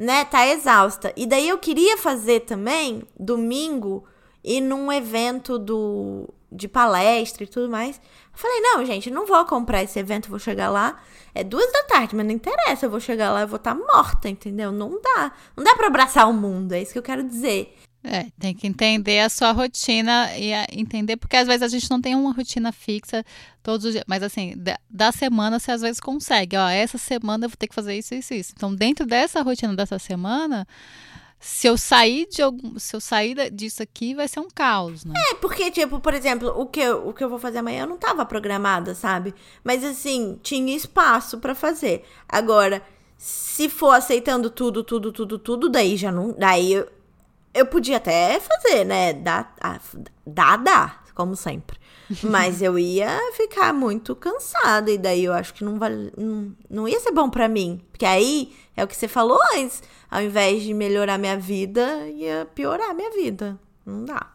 né, tá exausta. E daí eu queria fazer também domingo e num evento do de palestra e tudo mais. Eu falei, não, gente, não vou comprar esse evento, vou chegar lá. É duas da tarde, mas não interessa, eu vou chegar lá e vou estar tá morta, entendeu? Não dá. Não dá para abraçar o mundo, é isso que eu quero dizer. É, tem que entender a sua rotina e entender, porque às vezes a gente não tem uma rotina fixa todos os dias, mas assim, da, da, semana você às vezes consegue, ó, essa semana eu vou ter que fazer isso, isso, isso. Então, dentro dessa rotina dessa semana, se eu sair de algum, se eu sair disso aqui, vai ser um caos, né? É, porque, tipo, por exemplo, o que eu, o que eu vou fazer amanhã eu não tava programada, sabe? Mas assim, tinha espaço para fazer. Agora, se for aceitando tudo, tudo, tudo, tudo, daí já não. Daí eu podia até fazer, né? Dá, dá, dá. como sempre. Mas eu ia ficar muito cansada, e daí eu acho que não, vale, não, não ia ser bom para mim. Porque aí é o que você falou antes. Ao invés de melhorar minha vida, ia piorar minha vida. Não dá.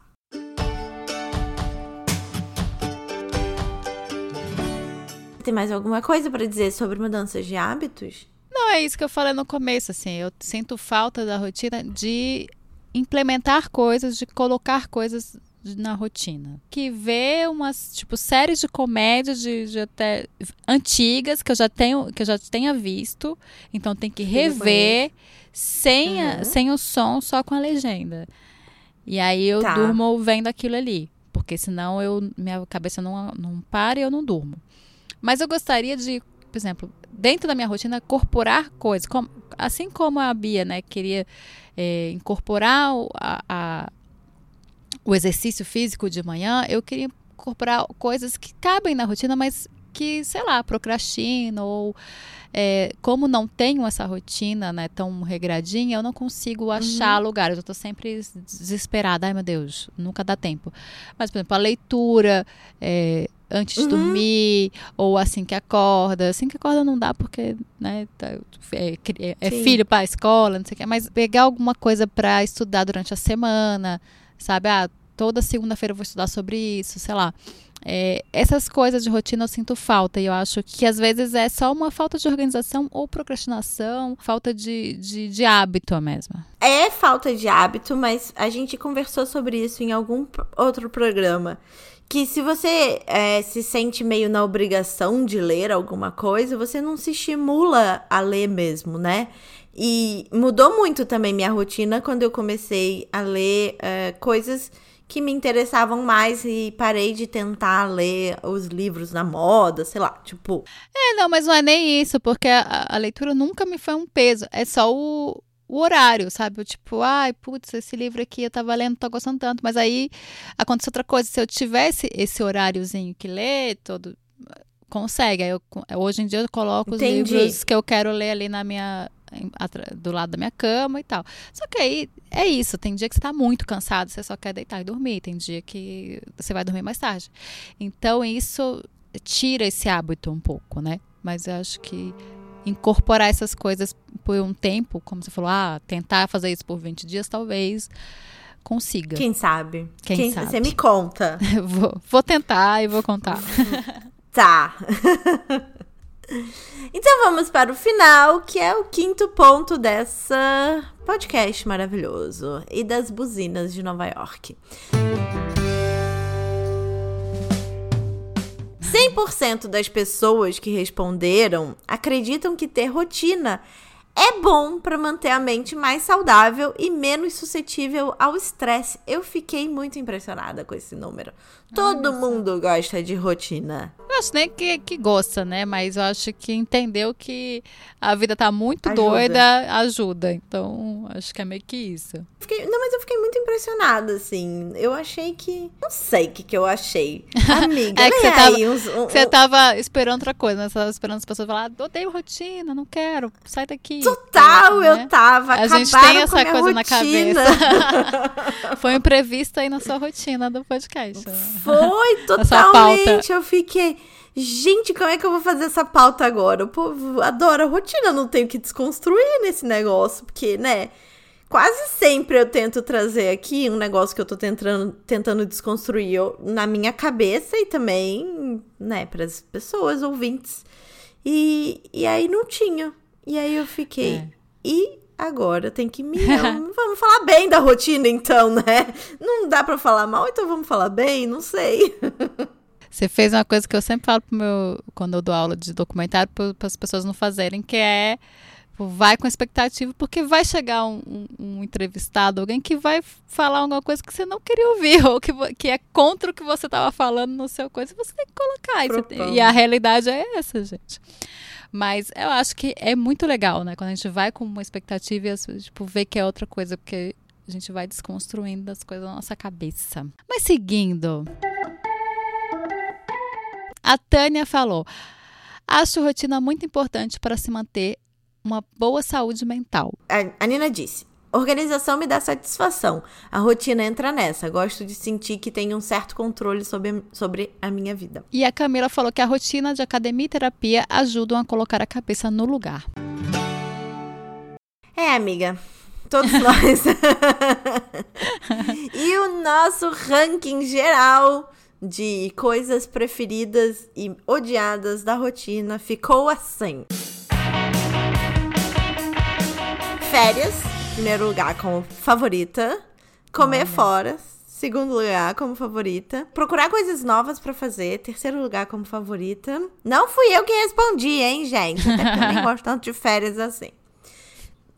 Tem mais alguma coisa para dizer sobre mudanças de hábitos? Não, é isso que eu falei no começo, assim. Eu sinto falta da rotina de implementar coisas, de colocar coisas na rotina. Que vê umas, tipo, séries de comédia de, de, até antigas que eu já tenho, que eu já tenha visto. Então tem que rever sem, uhum. a, sem o som, só com a legenda. E aí eu tá. durmo vendo aquilo ali. Porque senão eu, minha cabeça não, não para e eu não durmo. Mas eu gostaria de, por exemplo, dentro da minha rotina, incorporar coisas. Como, assim como a Bia, né, queria é, incorporar a, a, o exercício físico de manhã, eu queria incorporar coisas que cabem na rotina, mas que, sei lá, procrastino ou é, como não tenho essa rotina né, tão regradinha, eu não consigo achar uhum. lugar. Eu estou sempre desesperada. Ai, meu Deus, nunca dá tempo. Mas, por exemplo, a leitura, é, antes de uhum. dormir, ou assim que acorda. Assim que acorda não dá porque, né, tá, é, é, é filho para a escola, não sei o que, mas pegar alguma coisa para estudar durante a semana, sabe? Ah, toda segunda-feira eu vou estudar sobre isso, sei lá. É, essas coisas de rotina eu sinto falta e eu acho que às vezes é só uma falta de organização ou procrastinação, falta de, de, de hábito mesmo. É falta de hábito, mas a gente conversou sobre isso em algum outro programa que se você é, se sente meio na obrigação de ler alguma coisa, você não se estimula a ler mesmo, né? E mudou muito também minha rotina quando eu comecei a ler é, coisas que me interessavam mais e parei de tentar ler os livros na moda, sei lá, tipo. É, não, mas não é nem isso, porque a, a leitura nunca me foi um peso. É só o, o horário, sabe? Tipo, ai, putz, esse livro aqui eu tava lendo, tô gostando tanto. Mas aí acontece outra coisa. Se eu tivesse esse horáriozinho que ler, todo. Consegue. Aí eu, hoje em dia eu coloco Entendi. os livros que eu quero ler ali na minha. do lado da minha cama e tal. Só que aí é isso. Tem dia que você tá muito cansado, você só quer deitar e dormir. Tem dia que você vai dormir mais tarde. Então isso tira esse hábito um pouco, né? Mas eu acho que incorporar essas coisas por um tempo, como você falou, ah, tentar fazer isso por 20 dias, talvez consiga. Quem sabe? Quem, Quem sabe? Você me conta. vou, vou tentar e vou contar. tá. então vamos para o final, que é o quinto ponto dessa podcast maravilhoso e das buzinas de Nova York. 100% das pessoas que responderam acreditam que ter rotina é bom para manter a mente mais saudável e menos suscetível ao estresse. Eu fiquei muito impressionada com esse número. Todo mundo gosta de rotina. Eu acho nem que, que gosta, né? Mas eu acho que entendeu que a vida tá muito ajuda. doida ajuda. Então, acho que é meio que isso. Fiquei, não, mas eu fiquei muito impressionada, assim. Eu achei que. Não sei o que, que eu achei. Amiga, é que você tava, uns, um, você tava esperando outra coisa, né? Você tava esperando as pessoas falar, odeio rotina, não quero, sai daqui. Total, né? eu tava. A gente tem essa coisa rotina. na cabeça. Foi imprevisto aí na sua rotina do podcast. Né? Foi, totalmente. Eu fiquei. Gente, como é que eu vou fazer essa pauta agora? O povo adora a rotina, não tenho que desconstruir nesse negócio, porque, né? Quase sempre eu tento trazer aqui um negócio que eu tô tentando, tentando desconstruir eu, na minha cabeça e também, né, para as pessoas ouvintes. E, e aí não tinha. E aí eu fiquei. É. E agora tem que me. vamos falar bem da rotina, então, né? Não dá para falar mal, então vamos falar bem? Não sei. Você fez uma coisa que eu sempre falo pro meu, quando eu dou aula de documentário, para as pessoas não fazerem, que é vai com expectativa, porque vai chegar um, um, um, entrevistado, alguém que vai falar alguma coisa que você não queria ouvir, ou que, que é contra o que você estava falando no seu coisa, você tem que colocar. E, tem, e a realidade é essa, gente. Mas eu acho que é muito legal, né? Quando a gente vai com uma expectativa e tipo, vê que é outra coisa, porque a gente vai desconstruindo as coisas na nossa cabeça. Mas seguindo. A Tânia falou: Acho rotina muito importante para se manter uma boa saúde mental. A, a Nina disse: Organização me dá satisfação. A rotina entra nessa. Gosto de sentir que tenho um certo controle sobre, sobre a minha vida. E a Camila falou que a rotina de academia e terapia ajudam a colocar a cabeça no lugar. É, amiga. Todos nós. e o nosso ranking geral de coisas preferidas e odiadas da rotina ficou assim. Férias, primeiro lugar como favorita. Comer Olha. fora, segundo lugar como favorita. Procurar coisas novas para fazer, terceiro lugar como favorita. Não fui eu que respondi, hein, gente? Até porque eu nem gosto tanto de férias assim.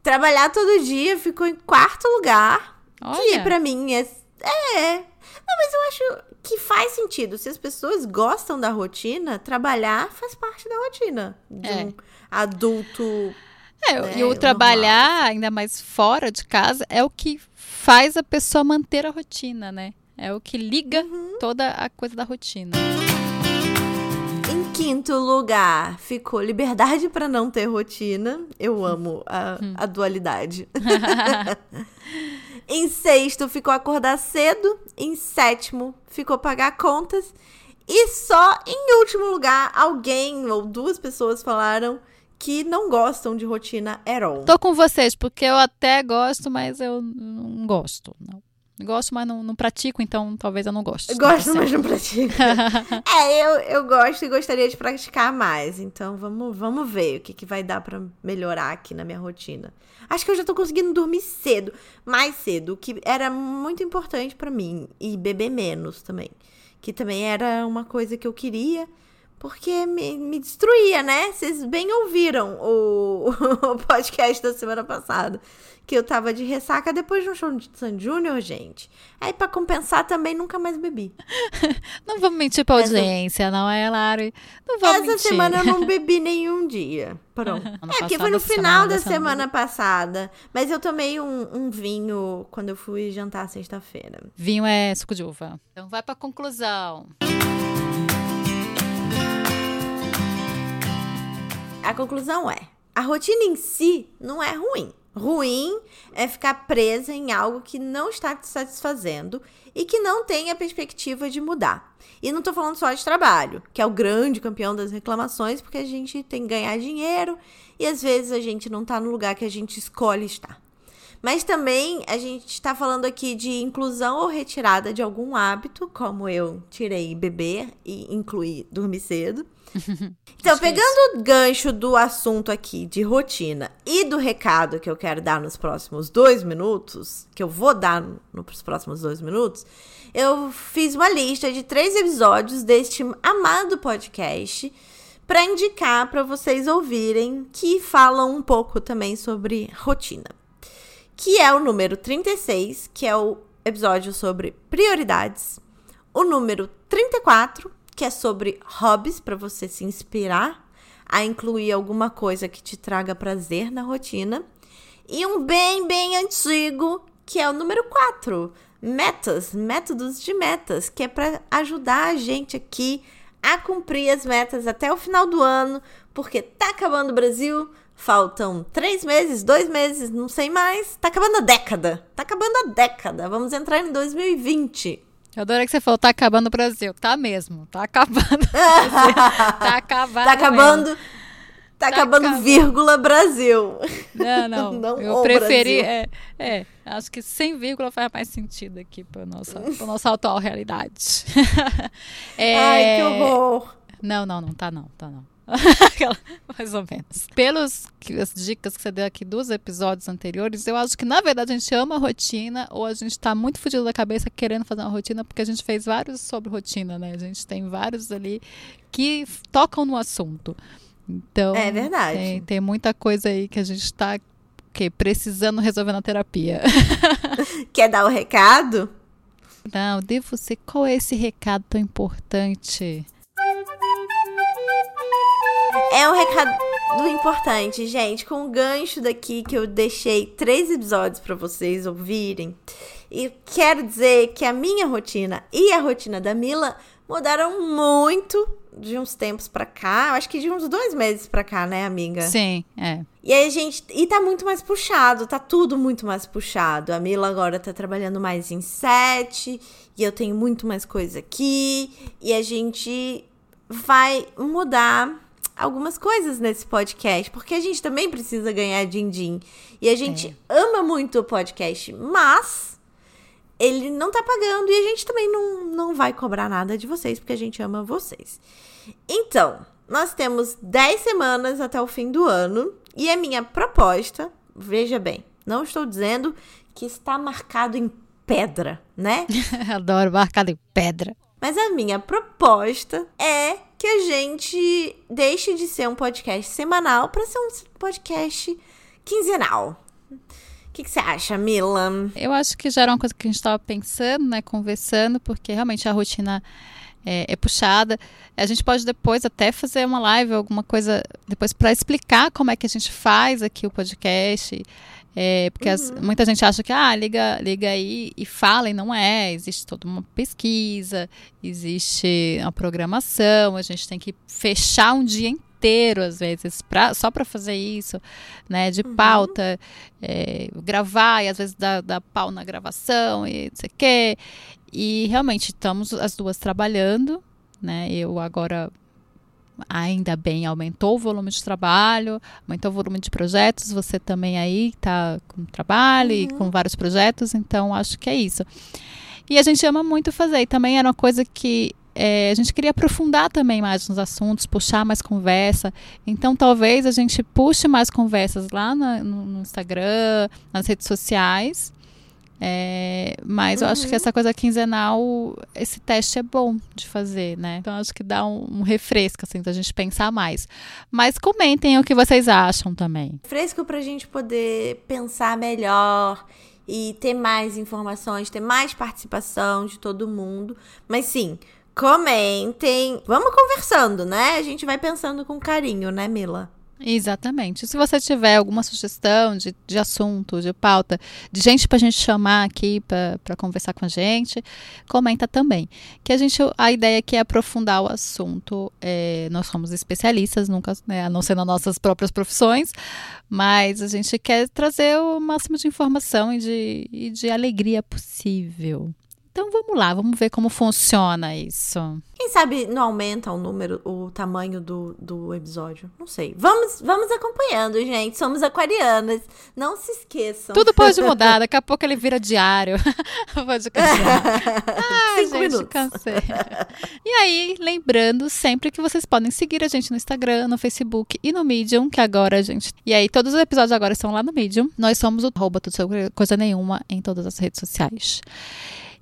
Trabalhar todo dia ficou em quarto lugar. Olha. Que pra mim é. É. Não, mas eu acho que faz sentido. Se as pessoas gostam da rotina, trabalhar faz parte da rotina de é. um adulto é, né, e o trabalhar, ainda mais fora de casa, é o que faz a pessoa manter a rotina, né? É o que liga uhum. toda a coisa da rotina. Em quinto lugar, ficou liberdade para não ter rotina. Eu amo a, hum. a dualidade. em sexto, ficou acordar cedo. Em sétimo, ficou pagar contas. E só em último lugar, alguém ou duas pessoas falaram que não gostam de rotina at all. Tô com vocês, porque eu até gosto, mas eu não gosto. Não. Gosto, mas não, não pratico, então talvez eu não goste. Gosto, mas não pratico. é, eu, eu gosto e gostaria de praticar mais. Então vamos, vamos ver o que, que vai dar para melhorar aqui na minha rotina. Acho que eu já tô conseguindo dormir cedo, mais cedo, o que era muito importante para mim. E beber menos também. Que também era uma coisa que eu queria porque me, me destruía, né? Vocês bem ouviram o, o podcast da semana passada. Que eu tava de ressaca depois de um show de San Júnior, gente. Aí, para compensar, também nunca mais bebi. não vamos mentir pra Essa... audiência, não é, Lari? Não vamos Essa mentir. semana eu não bebi nenhum dia. Pronto. é, porque foi no final da semana passada. Mas eu tomei um, um vinho quando eu fui jantar sexta-feira. Vinho é suco de uva. Então vai pra conclusão. A conclusão é: a rotina em si não é ruim. Ruim é ficar presa em algo que não está te satisfazendo e que não tem a perspectiva de mudar. E não estou falando só de trabalho, que é o grande campeão das reclamações, porque a gente tem que ganhar dinheiro e às vezes a gente não está no lugar que a gente escolhe estar. Mas também a gente está falando aqui de inclusão ou retirada de algum hábito, como eu tirei beber e incluí dormir cedo. Então, pegando o gancho do assunto aqui de rotina e do recado que eu quero dar nos próximos dois minutos, que eu vou dar nos próximos dois minutos, eu fiz uma lista de três episódios deste amado podcast para indicar para vocês ouvirem, que falam um pouco também sobre rotina. Que é o número 36, que é o episódio sobre prioridades. O número 34, que é sobre hobbies para você se inspirar a incluir alguma coisa que te traga prazer na rotina. E um bem, bem antigo, que é o número 4, metas, métodos de metas, que é para ajudar a gente aqui a cumprir as metas até o final do ano, porque tá acabando o Brasil, faltam três meses, dois meses, não sei mais, tá acabando a década, tá acabando a década, vamos entrar em 2020. Eu adorei que você falou, tá acabando o Brasil. Tá mesmo, tá acabando. tá acabando. Tá acabando. Mesmo. Tá, tá acabando, acabando, vírgula Brasil. Não, não. não eu preferi. É, é, acho que sem vírgula faz mais sentido aqui para nossa, pra nossa atual realidade. é, Ai, que horror. Não, não, não tá não, tá não. Mais ou menos. Pelas as dicas que você deu aqui dos episódios anteriores, eu acho que na verdade a gente ama a rotina ou a gente tá muito fudido da cabeça querendo fazer uma rotina, porque a gente fez vários sobre rotina, né? A gente tem vários ali que tocam no assunto. Então, é verdade. Tem, tem muita coisa aí que a gente tá que, precisando resolver na terapia. Quer dar o recado? Não, devo ser. Qual é esse recado tão importante? É um recado importante, gente, com o gancho daqui que eu deixei três episódios para vocês ouvirem. E quero dizer que a minha rotina e a rotina da Mila mudaram muito de uns tempos pra cá, acho que de uns dois meses pra cá, né, amiga? Sim, é. E aí a gente. E tá muito mais puxado, tá tudo muito mais puxado. A Mila agora tá trabalhando mais em set, e eu tenho muito mais coisa aqui. E a gente vai mudar algumas coisas nesse podcast, porque a gente também precisa ganhar din-din. E a gente é. ama muito o podcast, mas ele não tá pagando e a gente também não, não vai cobrar nada de vocês, porque a gente ama vocês. Então, nós temos 10 semanas até o fim do ano e a minha proposta, veja bem, não estou dizendo que está marcado em pedra, né? Adoro marcado em pedra. Mas a minha proposta é que a gente deixe de ser um podcast semanal para ser um podcast quinzenal. O que, você acha, Mila? Eu acho que já era uma coisa que a gente estava pensando, né? Conversando, porque realmente a rotina é, é, puxada. A gente pode depois até fazer uma live, alguma coisa depois para explicar como é que a gente faz aqui o podcast. É, porque uhum. as, muita gente acha que, ah, liga, liga aí e fala, e não é. Existe toda uma pesquisa, existe uma programação, a gente tem que fechar um dia inteiro, às vezes, pra, só para fazer isso, né? De uhum. pauta, é, gravar, e às vezes dá, dá pau na gravação, e não sei o quê. E realmente estamos as duas trabalhando, né? Eu agora ainda bem, aumentou o volume de trabalho, aumentou o volume de projetos, você também aí está com trabalho uhum. e com vários projetos, então acho que é isso. E a gente ama muito fazer, e também era uma coisa que é, a gente queria aprofundar também mais nos assuntos, puxar mais conversa. Então, talvez a gente puxe mais conversas lá no, no Instagram, nas redes sociais, é, mas uhum. eu acho que uhum. essa coisa quinzenal, esse teste é bom de fazer, né? Então acho que dá um, um refresco, assim, da gente pensar mais. Mas comentem o que vocês acham também. Fresco pra gente poder pensar melhor e ter mais informações, ter mais participação de todo mundo. Mas sim, comentem. Vamos conversando, né? A gente vai pensando com carinho, né, Mila? Exatamente. Se você tiver alguma sugestão de, de assunto, de pauta, de gente para a gente chamar aqui para conversar com a gente, comenta também. Que a gente, a ideia aqui é aprofundar o assunto. É, nós somos especialistas, nunca, né, a não ser nas nossas próprias profissões, mas a gente quer trazer o máximo de informação e de, e de alegria possível. Então vamos lá, vamos ver como funciona isso. Quem sabe não aumenta o número, o tamanho do, do episódio? Não sei. Vamos, vamos acompanhando, gente. Somos aquarianas. Não se esqueçam. Tudo pode mudar. Daqui a pouco ele vira diário. pode Ai, Cinco gente, minutos. cansei. E aí, lembrando sempre que vocês podem seguir a gente no Instagram, no Facebook e no Medium, que agora a gente. E aí, todos os episódios agora estão lá no Medium. Nós somos o arroba tudo sobre coisa nenhuma em todas as redes sociais.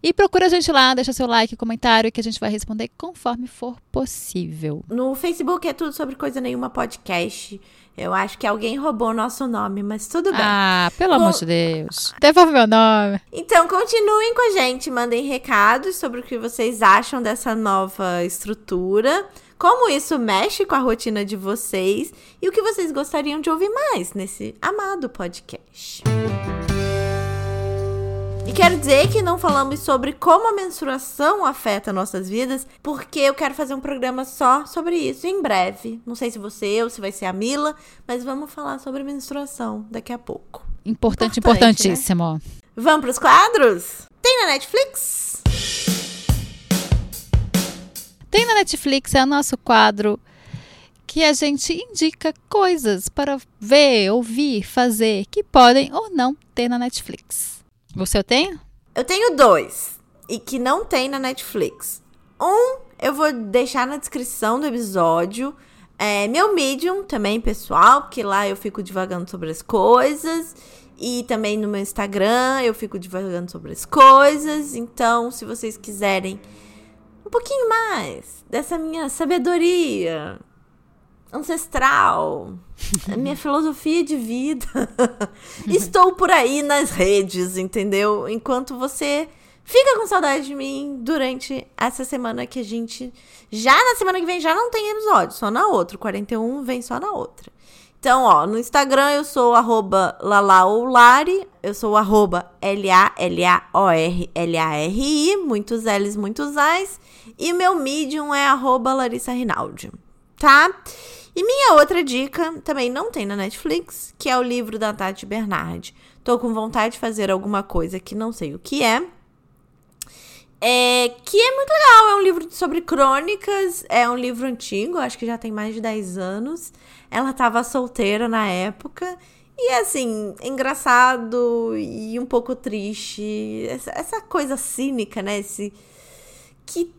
E procura a gente lá, deixa seu like, comentário, que a gente vai responder conforme for possível. No Facebook é tudo sobre coisa nenhuma podcast. Eu acho que alguém roubou o nosso nome, mas tudo bem. Ah, pelo amor de Deus. Devolve meu nome. Então, continuem com a gente, mandem recados sobre o que vocês acham dessa nova estrutura, como isso mexe com a rotina de vocês e o que vocês gostariam de ouvir mais nesse amado podcast. E quero dizer que não falamos sobre como a menstruação afeta nossas vidas, porque eu quero fazer um programa só sobre isso em breve. Não sei se você ou se vai ser a Mila, mas vamos falar sobre menstruação daqui a pouco. Importante, Importante importantíssimo. Né? Vamos para os quadros? Tem na Netflix? Tem na Netflix é o nosso quadro que a gente indica coisas para ver, ouvir, fazer que podem ou não ter na Netflix. Você tem? Eu tenho dois. E que não tem na Netflix. Um, eu vou deixar na descrição do episódio. É meu Medium também, pessoal, porque lá eu fico divagando sobre as coisas. E também no meu Instagram eu fico divagando sobre as coisas. Então, se vocês quiserem um pouquinho mais dessa minha sabedoria ancestral, a minha filosofia de vida. Estou por aí nas redes, entendeu? Enquanto você fica com saudade de mim durante essa semana que a gente. Já na semana que vem já não tem episódio, só na outra. O 41 vem só na outra. Então, ó, no Instagram eu sou arroba lalaolari, eu sou arroba L-A-L-A-O-R-L-A-R-I, muitos L's, muitos A's. E meu Medium é arroba Larissa Rinaldi, tá? E minha outra dica também não tem na Netflix, que é o livro da Tati Bernardi. Tô com vontade de fazer alguma coisa que não sei o que é. É, que é muito legal, é um livro sobre crônicas, é um livro antigo, acho que já tem mais de 10 anos. Ela tava solteira na época. E assim, engraçado e um pouco triste. Essa, essa coisa cínica, né? Esse, que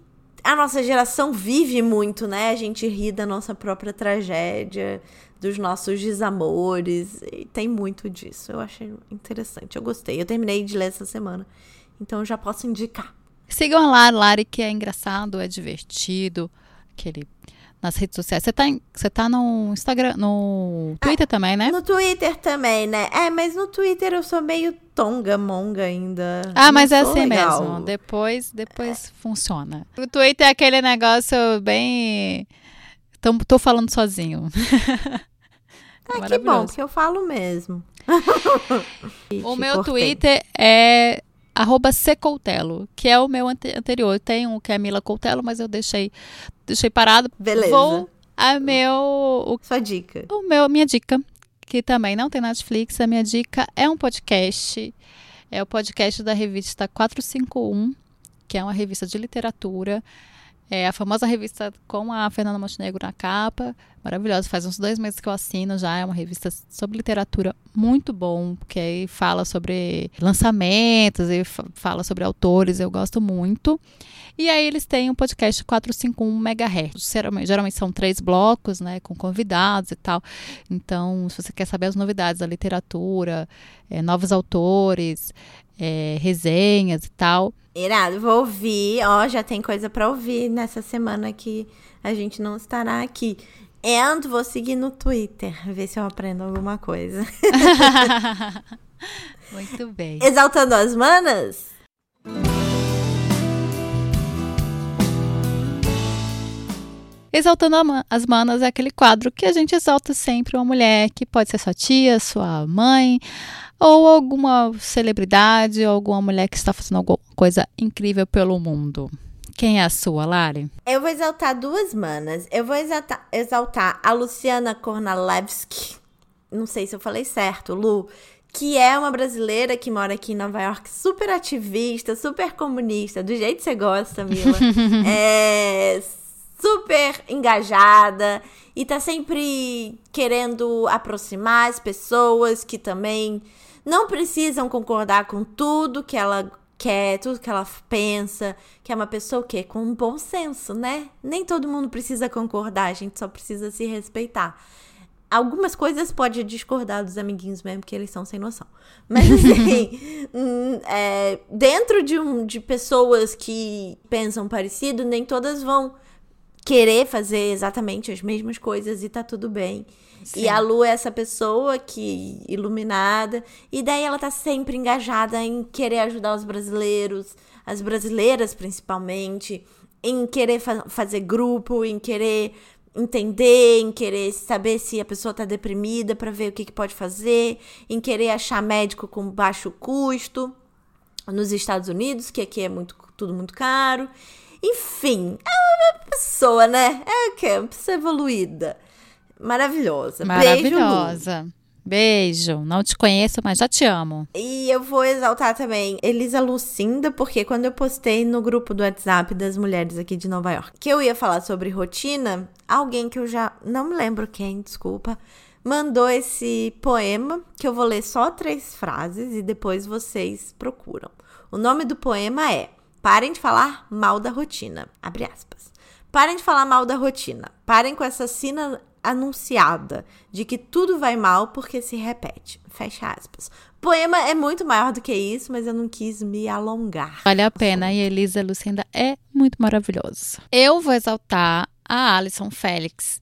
a nossa geração vive muito, né? A gente ri da nossa própria tragédia, dos nossos desamores, e tem muito disso. Eu achei interessante, eu gostei. Eu terminei de ler essa semana, então já posso indicar. Sigam lá, Lari, que é engraçado, é divertido, aquele nas redes sociais. Você tá, em, você tá no Instagram, no Twitter ah, também, né? No Twitter também, né? É, mas no Twitter eu sou meio tonga, monga ainda. Ah, mas é assim legal. mesmo. Depois, depois é. funciona. O Twitter é aquele negócio bem. Tô, tô falando sozinho. Ah, que bom, porque eu falo mesmo. o meu cortei. Twitter é arroba Coutelo, que é o meu ante anterior. Tem um que é Mila Coutelo, mas eu deixei, deixei parado. Beleza. Vou a meu... O, Sua dica. O meu, minha dica, que também não tem Netflix. A minha dica é um podcast. É o podcast da revista 451, que é uma revista de literatura. É a famosa revista com a Fernanda Montenegro na capa, maravilhosa. Faz uns dois meses que eu assino já. É uma revista sobre literatura muito bom, porque aí fala sobre lançamentos e fala sobre autores. Eu gosto muito. E aí eles têm um podcast 451 MHz. Geralmente, geralmente são três blocos, né, com convidados e tal. Então, se você quer saber as novidades da literatura, é, novos autores, é, resenhas e tal. Irado, vou ouvir. Ó, já tem coisa para ouvir nessa semana que a gente não estará aqui. And vou seguir no Twitter, ver se eu aprendo alguma coisa. Muito bem. Exaltando as manas? Exaltando as Manas é aquele quadro que a gente exalta sempre uma mulher que pode ser sua tia, sua mãe, ou alguma celebridade, ou alguma mulher que está fazendo alguma coisa incrível pelo mundo. Quem é a sua, Lari? Eu vou exaltar duas manas. Eu vou exaltar, exaltar a Luciana Kornalewski. Não sei se eu falei certo, Lu que é uma brasileira que mora aqui em Nova York, super ativista, super comunista, do jeito que você gosta, Mila. é super engajada e tá sempre querendo aproximar as pessoas que também não precisam concordar com tudo que ela quer, tudo que ela pensa, que é uma pessoa que com um bom senso, né? Nem todo mundo precisa concordar, a gente só precisa se respeitar. Algumas coisas pode discordar dos amiguinhos mesmo, porque eles são sem noção. Mas assim, hum, é, dentro de, um, de pessoas que pensam parecido, nem todas vão querer fazer exatamente as mesmas coisas e tá tudo bem. Sim. E a Lu é essa pessoa que iluminada, e daí ela tá sempre engajada em querer ajudar os brasileiros, as brasileiras principalmente, em querer fa fazer grupo, em querer entender, em querer saber se a pessoa tá deprimida para ver o que, que pode fazer, em querer achar médico com baixo custo nos Estados Unidos, que aqui é muito tudo muito caro. Enfim, é uma pessoa, né? É o quê? Uma pessoa evoluída. Maravilhosa. Maravilhosa. Beijo, Beijo. Não te conheço, mas já te amo. E eu vou exaltar também Elisa Lucinda, porque quando eu postei no grupo do WhatsApp das mulheres aqui de Nova York que eu ia falar sobre rotina, alguém que eu já não me lembro quem, desculpa, mandou esse poema que eu vou ler só três frases e depois vocês procuram. O nome do poema é Parem de falar mal da rotina. Abre aspas. Parem de falar mal da rotina. Parem com essa sina anunciada de que tudo vai mal porque se repete. Fecha aspas. Poema é muito maior do que isso, mas eu não quis me alongar. Vale a pena e Elisa Lucinda é muito maravilhosa. Eu vou exaltar a Alison Félix,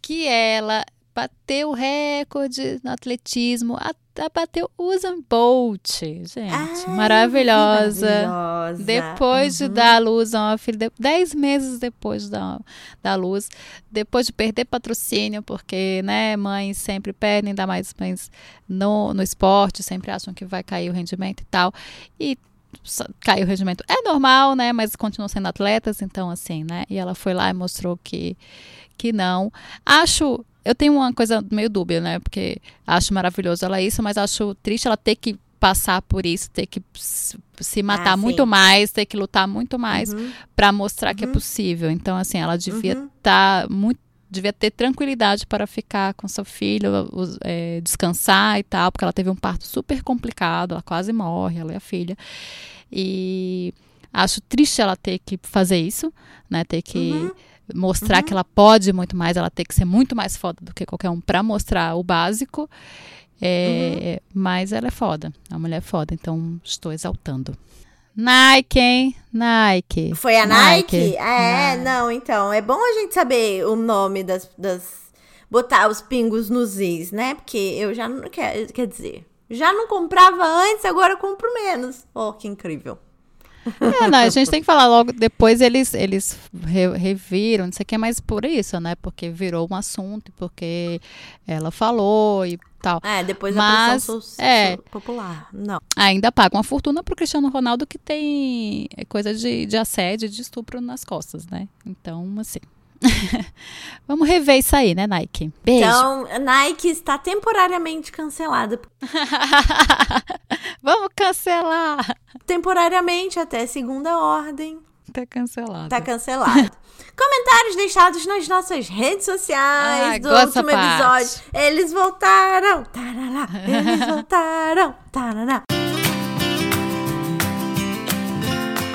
que ela bateu o recorde no atletismo, até bateu Usain Bolt, gente, Ai, maravilhosa. maravilhosa. Depois uhum. de dar a luz a uma filha, dez meses depois de dar, da luz, depois de perder patrocínio, porque, né, mães sempre perdem, ainda mais mães no, no esporte, sempre acham que vai cair o rendimento e tal, e caiu o rendimento. É normal, né? Mas continuam sendo atletas, então assim, né? E ela foi lá e mostrou que, que não. Acho eu tenho uma coisa meio dúbia, né? Porque acho maravilhoso ela isso, mas acho triste ela ter que passar por isso, ter que se matar ah, muito mais, ter que lutar muito mais uhum. para mostrar uhum. que é uhum. possível. Então, assim, ela devia estar uhum. tá muito devia ter tranquilidade para ficar com seu filho, é, descansar e tal, porque ela teve um parto super complicado, ela quase morre, ela é a filha. E acho triste ela ter que fazer isso, né? Ter que uhum mostrar uhum. que ela pode muito mais, ela tem que ser muito mais foda do que qualquer um para mostrar o básico. É, uhum. Mas ela é foda, a mulher é foda, então estou exaltando. Nike, hein? Nike. Foi a Nike? Nike? É, Nike. não, então. É bom a gente saber o nome das. das botar os pingos nos is, né? Porque eu já não. Quer, quer dizer, já não comprava antes, agora compro menos. Oh, que incrível. É, não, a gente tem que falar logo, depois eles, eles re, reviram, não sei o que, mas por isso, né? Porque virou um assunto, porque ela falou e tal. É, depois mas, a pressão é, popular. Não. Ainda paga uma fortuna pro Cristiano Ronaldo que tem coisa de, de assédio, de estupro nas costas, né? Então, assim. Vamos rever isso aí, né, Nike? Beijo. Então, Nike está temporariamente cancelada. Vamos cancelar. Temporariamente até segunda ordem. Tá cancelado. Tá cancelado. Comentários deixados nas nossas redes sociais ah, do último episódio. Eles voltaram. Tarará, eles voltaram. Tarará.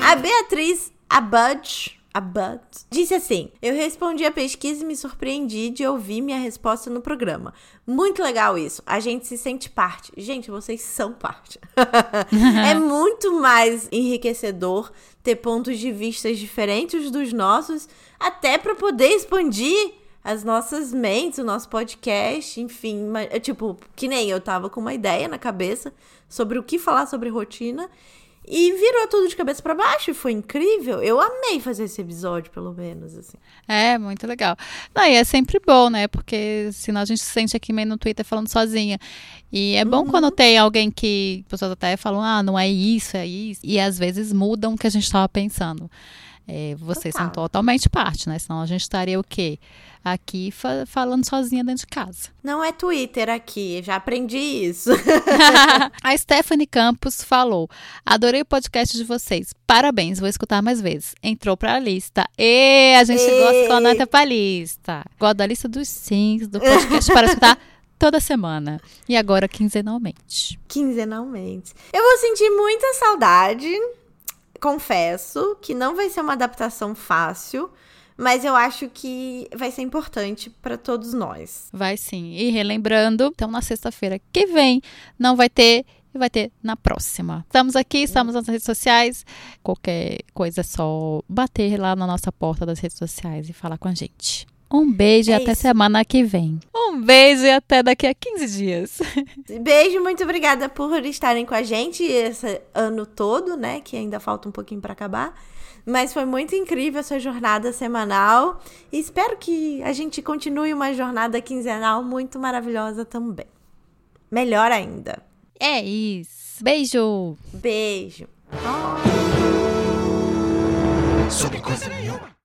A Beatriz Abud a But, disse assim: Eu respondi a pesquisa e me surpreendi de ouvir minha resposta no programa. Muito legal isso. A gente se sente parte. Gente, vocês são parte. é muito mais enriquecedor ter pontos de vista diferentes dos nossos, até para poder expandir as nossas mentes, o nosso podcast, enfim, tipo, que nem eu tava com uma ideia na cabeça sobre o que falar sobre rotina e virou tudo de cabeça para baixo e foi incrível. Eu amei fazer esse episódio, pelo menos, assim. É, muito legal. Não, e é sempre bom, né? Porque senão a gente se sente aqui meio no Twitter falando sozinha. E é bom uhum. quando tem alguém que pessoas até falam, ah, não é isso, é isso. E às vezes mudam o que a gente estava pensando. É, vocês Total. são totalmente parte, né? Senão a gente estaria o quê? Aqui fa falando sozinha dentro de casa. Não é Twitter aqui, já aprendi isso. a Stephanie Campos falou: Adorei o podcast de vocês. Parabéns, vou escutar mais vezes. Entrou pra lista. E a gente e... gosta quando entra pra lista. Gosto da lista dos sims, do podcast para escutar toda semana. E agora quinzenalmente. Quinzenalmente. Eu vou sentir muita saudade confesso que não vai ser uma adaptação fácil, mas eu acho que vai ser importante para todos nós. Vai sim. E relembrando, então na sexta-feira que vem não vai ter e vai ter na próxima. Estamos aqui, estamos nas redes sociais. Qualquer coisa é só bater lá na nossa porta das redes sociais e falar com a gente. Um beijo é e até isso. semana que vem. Um beijo e até daqui a 15 dias. Beijo, muito obrigada por estarem com a gente esse ano todo, né? Que ainda falta um pouquinho para acabar. Mas foi muito incrível essa jornada semanal. E espero que a gente continue uma jornada quinzenal muito maravilhosa também. Melhor ainda. É isso. Beijo. Beijo. Sobre coisa nenhuma.